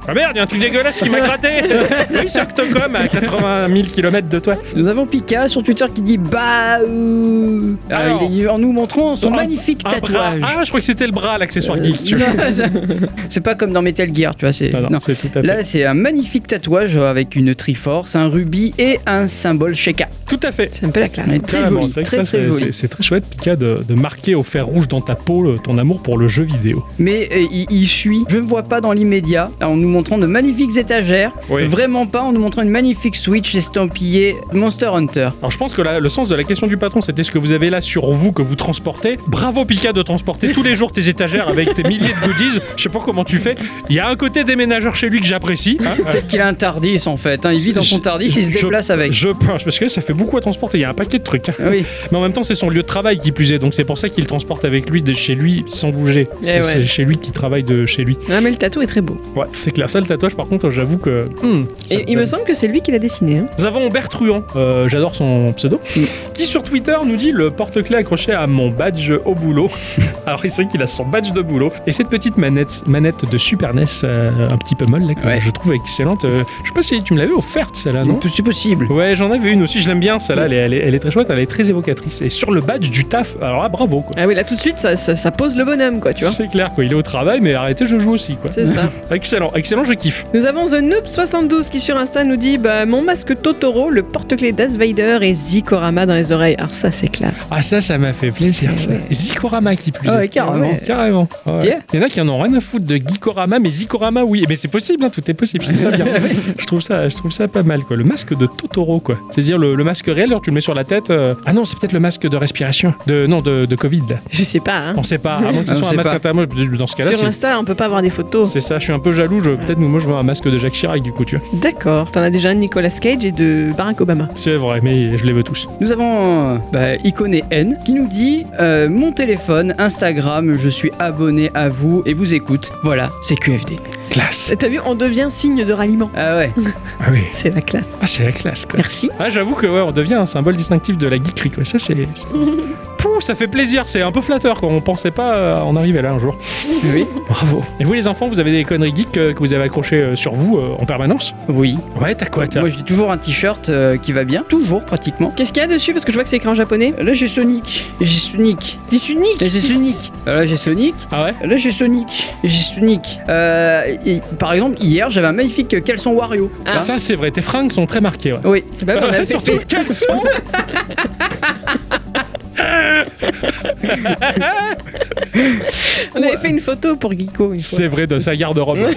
Ah merde, il y a un truc dégueulasse qui m'a gratté Oui, c'est Octocom à 80 000 km de toi. Nous avons Pika sur Twitter qui dit bah euh, alors, Alors. il est en nous montrant son Un- magnifique Un bras. tatouage. Ah, je crois que c'était le bras, l'accessoire geek. tu vois. Non, je- c'est pas comme dans Metal Gear, tu vois. C'est Non, non, non. c'est tout à fait. Là, c'est un magnifique tatouage avec une Triforce, un rubis et un symbole Sheikah. Tout à fait. C'est un peu la classe. Très Carrément, joli, c'est vrai que très, ça, très c'est- joli. c'est c'est très chouette, Pika, de, de marquer au fer rouge dans ta peau euh, ton amour pour le jeu vidéo. Mais euh, il, il suit, je ne vois pas dans l'immédiat, nous montrant de magnifiques étagères. Oui. Vraiment pas en nous montrant une magnifique Switch estampillée Monster Hunter. Alors je pense que la- le sens de la question du patron, c'était ce que vous avez là sur vous que vous transportez. Bravo Pika de transporter tous les jours tes étagères avec tes milliers de goodies. Je sais pas comment tu fais. Il y a un côté déménageur chez lui que j'apprécie. hein. Peut-être qu'il a un Tardis en fait. hein. Il vit dans son Je- Tardis, il se je- déplace avec. Je pense parce que ça fait beaucoup à transporter. Il y a un paquet de trucs. hein. Oui. Mais en même temps, c'est son lieu de travail qui plus est. Donc c'est pour ça qu'il transporte avec lui de chez lui sans bouger. Eh C'est ouais. c'est chez lui qui travaille de chez lui. Ah, mais le tatou est très beau. Ouais, c'est clair. Ça, le tatouage, par contre, j'avoue que. hmm, Et il me semble que c'est lui qui l'a dessiné. hein. Nous avons Bertruan, euh, j'adore son pseudo, qui sur Twitter nous dit le porte-clés accroché à mon badge au boulot. Alors il sait qu'il a son badge de boulot. Et cette petite manette, manette de Super NES, euh, un petit peu molle, là, que Ouais. je trouve excellente. Euh, je sais pas si tu me l'avais offerte celle-là, non? C'est possible. Ouais, j'en avais une aussi, je l'aime bien celle-là, elle, est- elle est, elle est très chouette, elle est très évocatrice. Et sur le badge du taf, alors là, bravo quoi. Ah oui, là tout de suite, ça, ça, ça pose le bonhomme, quoi, tu vois. C'est clair quoi, il est au travail, mais arrêtez, je joue aussi quoi. C'est ça. Excellent, excellent, je kiffe. Nous avons The Noob72 qui sur Insta nous dit bah, Mon masque Totoro, le porte-clés Darth Vader et Zikorama dans les oreilles. Alors ça, c'est classe. Ah ça, ça m'a fait plaisir. Eh ça. ouais. Zikorama qui plus Ah est. ouais, carrément. Ouais. Carrément. Ouais. Yeah. Il y en a qui en ont rien à foutre de Geekorama, mais Zikorama, oui. Mais c'est possible, hein, tout est possible. Je trouve ça bien. je, trouve ça, je trouve ça pas mal, quoi. Le masque de Totoro, quoi. C'est-à-dire le, le masque réel, alors tu le mets sur la tête. euh, Ah non, c'est peut-être le masque de respiration. De, non, de, de Covid, là. Je sais pas, hein. On sait pas. À moins que ce Ah, soit un masque pas. interne. Dans ce cas-là, Sur. Insta, on peut pas avoir des photos. C'est ça, je suis un peu jaloux. Je- Peut-être, moi, je vois un masque de Jacques Chirac, du coup, tu vois. D'accord. T'en as déjà un de Nicolas Cage et de Barack Obama. C'est vrai, mais je les veux tous. Nous avons euh, bah, Iconé N qui nous dit euh, Mon téléphone, Instagram, je suis abonné à vous et vous écoute. Voilà, c'est QFD. Classe. T'as vu, on devient signe de ralliement. Ah ouais. Ah oui. C'est la classe. Ah, c'est la classe, quoi. Merci. Ah, j'avoue que ouais, on devient un symbole distinctif de la geekerie. Quoi. Ça, c'est. ça fait plaisir. C'est un peu flatteur. Quoi. On pensait pas euh, en arriver là un jour. Oui. Bravo. Et vous, les enfants, vous avez des conneries geeks euh, que vous avez accrochées euh, sur vous euh, en permanence? Oui. Ouais, t'as quoi t'as- Moi j'ai toujours un t-shirt euh, qui va bien. Toujours pratiquement. Qu'est-ce qu'il y a dessus? Parce que je vois que c'est écrit en japonais. Là j'ai Sonic. J'ai Sonic. C'est unique Là j'ai Sonic. Là j'ai Sonic. Ah ouais? Là j'ai Sonic. J'ai Sonic. Euh, et, par exemple, hier j'avais un magnifique caleçon Wario. Ah. Ça, c'est vrai. Tes fringues sont très marquées. Ouais. Oui. Bah, on a fait- Surtout le caleçon On avait fait une photo pour fois. C'est vrai, de sa garde-robe.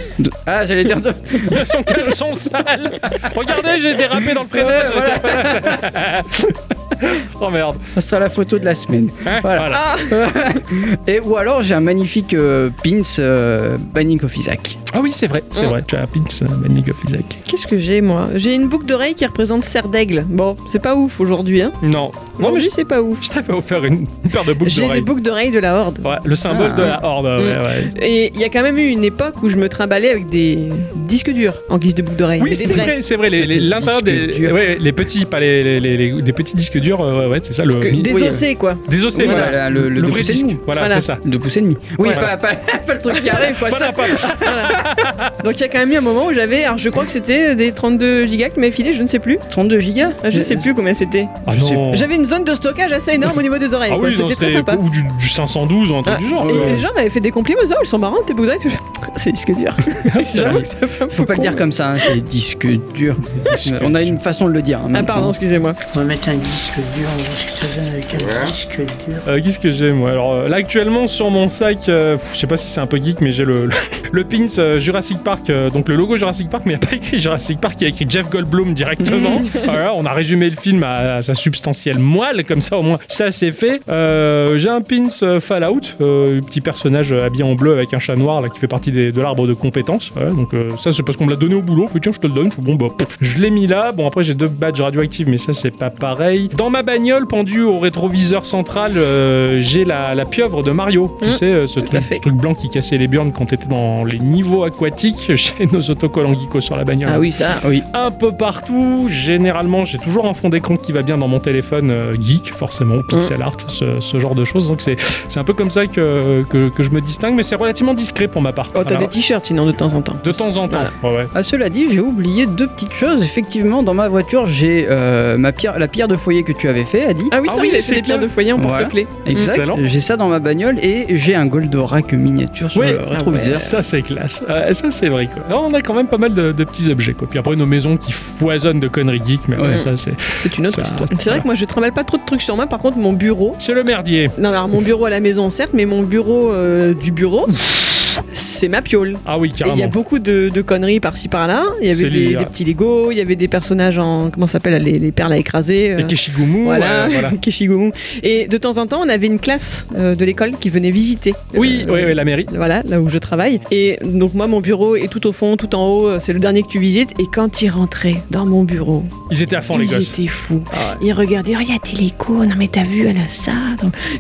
Ah j'allais dire. de- De son caleçon sale Regardez, j'ai dérapé dans le freinet Oh merde. Ça sera la photo de la semaine. Hein Voilà. voilà. Et ou alors j'ai un magnifique euh, pins euh, Banning of Isaac. Ah oui, c'est vrai, c'est vrai. Tu as un pins euh, Manic of Isaac. Qu'est-ce que j'ai moi? J'ai une boucle d'oreille qui représente Serre d'Aigle. Bon, c'est pas ouf aujourd'hui. Hein? Non. Non, mais Aujourd'hui, je, c'est pas ouf. je t'avais offert une, une paire de boucles J'ai les d'oreilles. boucles d'oreilles de la Horde. Ouais, le symbole Ah. de la horde. ouais, Mm. ouais. Et il y a quand même eu une époque où je me trimballais avec des disques durs en guise de boucle d'oreille. Oui, des c'est vrai, c'est vrai. Des L'intérieur des. Ouais, les petits, pas les, les, les- les- des petits disques durs, euh, ouais, ouais, c'est ça. Le, Que- oui, ossés, quoi. des ossés, Voilà, voilà. le, le, vrai disque. Voilà, Voilà. c'est ça. Deux pouces et demi. Oui, Voilà. pas, pas, pas le truc carré, quoi. Voilà, pas- Voilà. Donc il y a quand même eu un moment où j'avais, alors je crois que c'était des 32 gigas qui m'avaient filé, je ne sais plus. 32 gigas Ah, Je sais plus combien c'était. Ah. J'avais une zone de stockage assez énorme au niveau des oreilles. Ah oui, c'était très sympa. ou du, du 512 ou un truc Ah, du genre. Et les gens m'avaient fait des compliments, oh, ils sont marrants tes boucles d'oreilles. C'est disque dur. J'avoue que ça Faut pas le dire comme ça, hein, c'est des disques durs. On a une façon de le dire. hein, Ah pardon, excusez-moi. On va mettre un disque dur, on va voir ce que ça donne avec un disque dur. Euh, Qu'est-ce que j'ai moi Alors euh, là actuellement sur mon sac, euh, je sais pas si c'est un peu geek, mais j'ai le, le, le pins euh, Jurassic Park, euh, donc le logo Jurassic Park, mais il n'y a pas écrit Jurassic Park, il y a écrit Jeff Goldblum directement. voilà, on a résumé le film à, à sa substantielle moelle, comme ça au moins ça c'est fait. Euh, j'ai un pins euh, Fallout, euh, petit personnage euh, habillé en bleu avec un chat noir là qui fait partie des- de l'arbre de compétences. Voilà, donc euh, ça c'est parce qu'on me l'a donné au boulot. Fait tiens je te le donne. Bon bah pff, je l'ai mis là. Bon après j'ai deux badges radioactifs, mais ça c'est pas pareil. Dans ma bagnole pendue au rétroviseur central, euh, j'ai la, la pieuvre de Mario. Tu Mm, sais euh, ce truc, fait. ce truc blanc qui cassait les burnes quand t'étais dans les niveaux aquatiques chez nos autocollants geekos sur la bagnole. Ah oui, ça. Oui. Un peu partout. Généralement, j'ai toujours un fond d'écran qui va bien dans mon téléphone euh, geek, forcément, pixel art, ce, ce genre de choses. Donc c'est c'est un peu comme ça que, que, que je me distingue, mais c'est relativement discret pour ma part. Oh, t'as des t-shirts sinon de temps en temps. de temps en temps. Ouais, ouais. Ah, cela dit, j'ai oublié deux petites choses. Effectivement, dans ma voiture, j'ai euh, ma pierre, la pierre de foyer que tu avais fait, Adi. Ah oui, Ah c'est vrai oui, c'est fait des pierres de foyer en Voilà. porte-clés. Excellent. J'ai ça dans ma bagnole et j'ai un Goldorak miniature sur Oui. le rétroviseur. Ça c'est classe, Ouais, ça c'est vrai quoi. Alors, on a quand même pas mal de, de petits objets quoi. Puis après nos maisons qui foisonnent de conneries geek, mais ouais, Ouais. ça c'est C'est une autre Ça, histoire. C'est vrai que moi je trimballe pas trop de trucs sur moi, par contre mon bureau. c'est le merdier. Non, alors mon bureau à la maison, certes, mais mon bureau euh, du bureau, c'est ma piole. Ah oui Et il y a carrément. beaucoup de, de conneries par-ci par-là. Il y avait des, petits Lego, il y avait des personnages en. Comment ça s'appelle les, les perles à écraser. euh, Les Keshigumu, Voilà. Keshigomu. Et de temps en temps, on avait une classe euh, de l'école qui venait visiter. Oui, euh, oui, oui, la mairie. Voilà, là où je travaille. Et donc moi, mon bureau est tout au fond, tout en haut. C'est le dernier que tu visites. Et quand ils rentraient dans mon bureau, Ils étaient à fond les ils gosses. étaient fous. Ah Ils regardaient, oh, il y a des Lego. Non mais t'as vu, elle a ça.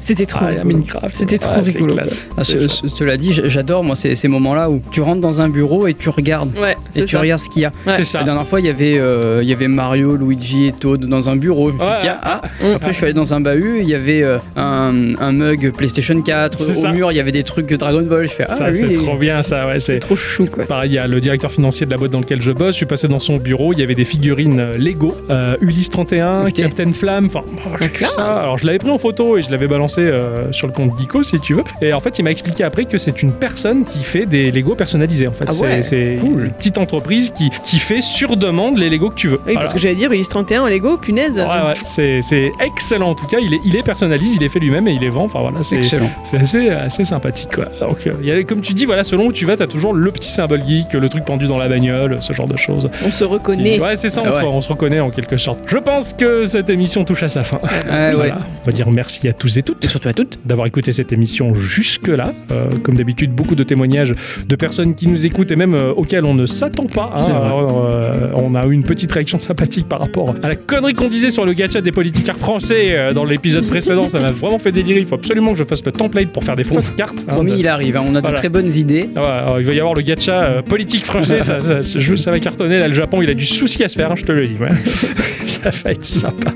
C'était trop Ah. Minecraft. C'était trop Ah, rigolo, classe. Ah, ce- ce- cela dit, j'adore moi ces, ces moments-là où tu rentres dans un bureau et tu regardes. Ouais, Et tu ça. regardes ce qu'il y a. C'est ça. La dernière fois, il y avait, euh, il y avait Mario, Luigi et Toad dans un bureau. Je me suis dit, Ouais, tiens, ah. ouais. Après, je suis allé dans un bahut, il y avait euh, un, un mug PlayStation 4. C'est Au ça. mur, il y avait des trucs Dragon Ball. Je fais, ah, Ça, lui, c'est trop bien, ça, ouais. C'est trop chou, quoi. Pareil, il y a le directeur financier de la boîte dans laquelle je bosse. Je suis passé dans son bureau. Il y avait des figurines euh, Lego, euh, Ulysse 31, Ok. Captain Flamme. Enfin, oh, ça. Alors, je l'avais pris en photo et je l'avais balancé euh, sur le compte Geeko, si tu veux. Et en fait, il m'a expliqué après que c'est une personne qui fait des Lego personnalisés. En fait, Ah ouais. c'est une petite entreprise qui, qui fait sur demande les Lego que tu veux. Oui, Voilà. parce que j'allais dire, Ulysse 31 en Lego, punaise. Ouais, ouais, c'est c'est excellent en tout cas. Il est, il est personnalisé, il est fait lui-même et il est vend. Enfin voilà, c'est Excellent. c'est assez, assez sympathique. Quoi. Donc, euh, il y a, comme tu dis, voilà, selon où tu vas, t'as toujours le petit symbole geek, le truc pendu dans la bagnole, ce genre de choses. On se reconnaît. Ouais, c'est ça, on, Ah se, ouais. on se reconnaît en quelque sorte. Je pense que cette émission touche à sa fin. Ouais. Voilà. On va dire merci à tous et toutes Et surtout à toutes. d'avoir écouté cette émission jusque-là. Euh, comme d'habitude, beaucoup de témoignages de personnes qui nous écoutent et même euh, auxquelles on ne s'attend pas. hein. Alors, euh, on a eu une petite réaction sympathique par rapport à la connerie qu'on disait sur le gacha des politicards français euh, dans l'épisode précédent. Ça m'a vraiment fait délirer. Il faut absolument que je fasse le template pour faire des fausses cartes. hein, Promis, de- il arrive. hein. On a Voilà. de très bonnes idées. ah ouais, alors, il va y avoir le gacha politique français, ça, ça, ça- je- ça va cartonner. Là, le Japon, il a du souci à se faire, je te le dis. ouais. ça va être sympa.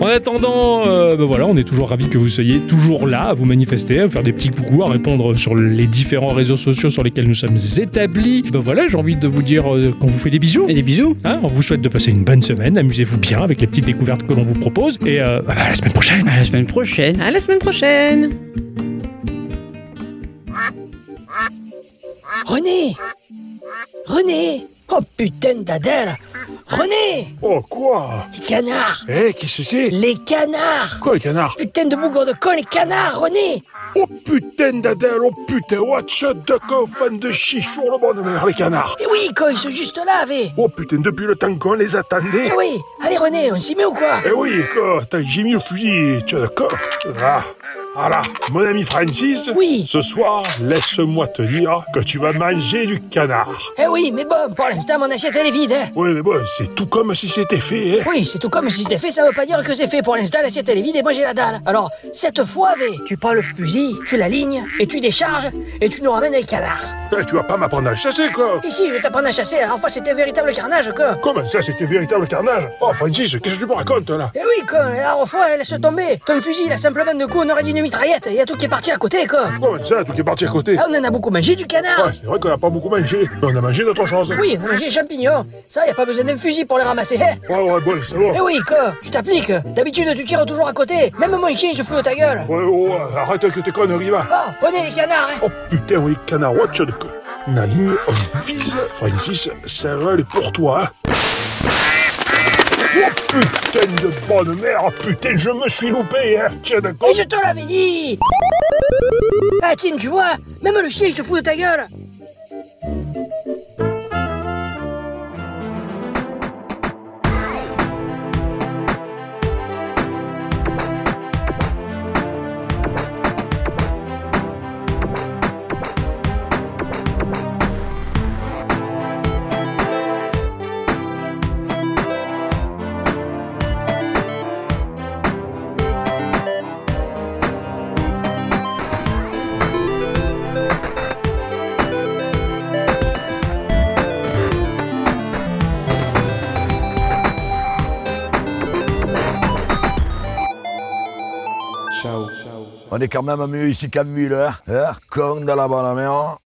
En attendant, ben voilà, on est toujours ravis que vous soyez toujours là, à vous manifester, à vous faire des petits coucous, à répondre sur les différents réseaux sociaux sur lesquels nous sommes établis. Ben voilà, j'ai envie de vous dire euh, qu'on vous fait des bisous. Et des bisous. Hein, on vous souhaite de passer une bonne semaine, amusez-vous bien avec les petites découvertes que l'on vous propose. Et euh, à la semaine prochaine. À la semaine prochaine. À la semaine prochaine. René! René! Oh putain d'Adèle René! Oh, quoi? Les canards! Eh, qu'est-ce que c'est? Les canards! Quoi, le canard Putain de bougre de con, les canards, René! Oh putain d'Adèle, oh putain, watch de con, fan de chichon, le bon les canards. Eh oui, quoi, ils sont juste là, vé Oh putain, depuis le temps qu'on les attendait. Eh oui Allez, René, on s'y met ou quoi? Eh oui, quoi, j'ai mis le fusil, tu es d'accord Ah, voilà, mon ami Francis, Oui. ce soir, laisse-moi te dire que tu vas manger du canard. Eh oui, mais bon, pour l'instant, mon assiette, elle est vide, hein Oui, mais bon, c'est tout comme si c'était fait, hein. Oui, c'est tout comme si c'était fait, ça veut pas dire que c'est fait. Pour l'instant, l'assiette elle est vide et moi j'ai la dalle. Alors, cette fois, V, tu prends le fusil, tu l'alignes, et tu décharges, et tu nous ramènes les canards. Eh, tu vas pas m'apprendre à chasser, quoi Ici, je vais t'apprendre à chasser, alors fois c'était un véritable carnage, quoi. Comment ça, c'était véritable carnage? Oh, Francis, qu'est-ce que tu me racontes, là? Eh oui, quoi, fois, elle laisse tomber. Ton fusil, il a simplement de coup, on aurait dit une mitraillette, il y a tout qui est parti à côté, quoi. Comment ça, tout est parti à côté Ah, on en a beaucoup mangé du canard. Ouais, c'est vrai qu'on a pas beaucoup mangé, mais on a mangé d'autres choses. Oui, on a mangé les champignons. Ça, y a pas besoin d'un fusil pour les ramasser, hein. Ouais, ouais, bon, c'est bon. Eh oui, quoi, tu t'appliques. D'habitude, tu tires toujours à côté. Même mon chien, je fous ta gueule. Ouais, ouais, ouais, arrête avec tes conneries, va. Oh, prenez les canards, hein. Oh putain, oui, canard, watch de con. On aligne, on vise. Francis, pour toi, hein. Oh putain de bonne mère, putain, je me suis loupé, hein. Tiens, d'accord Mais je te l'avais dit Ah tiens, tu vois, même le chien il se fout de ta gueule On est quand même mieux ici qu'à Mille, hein, Con de la bonne mère.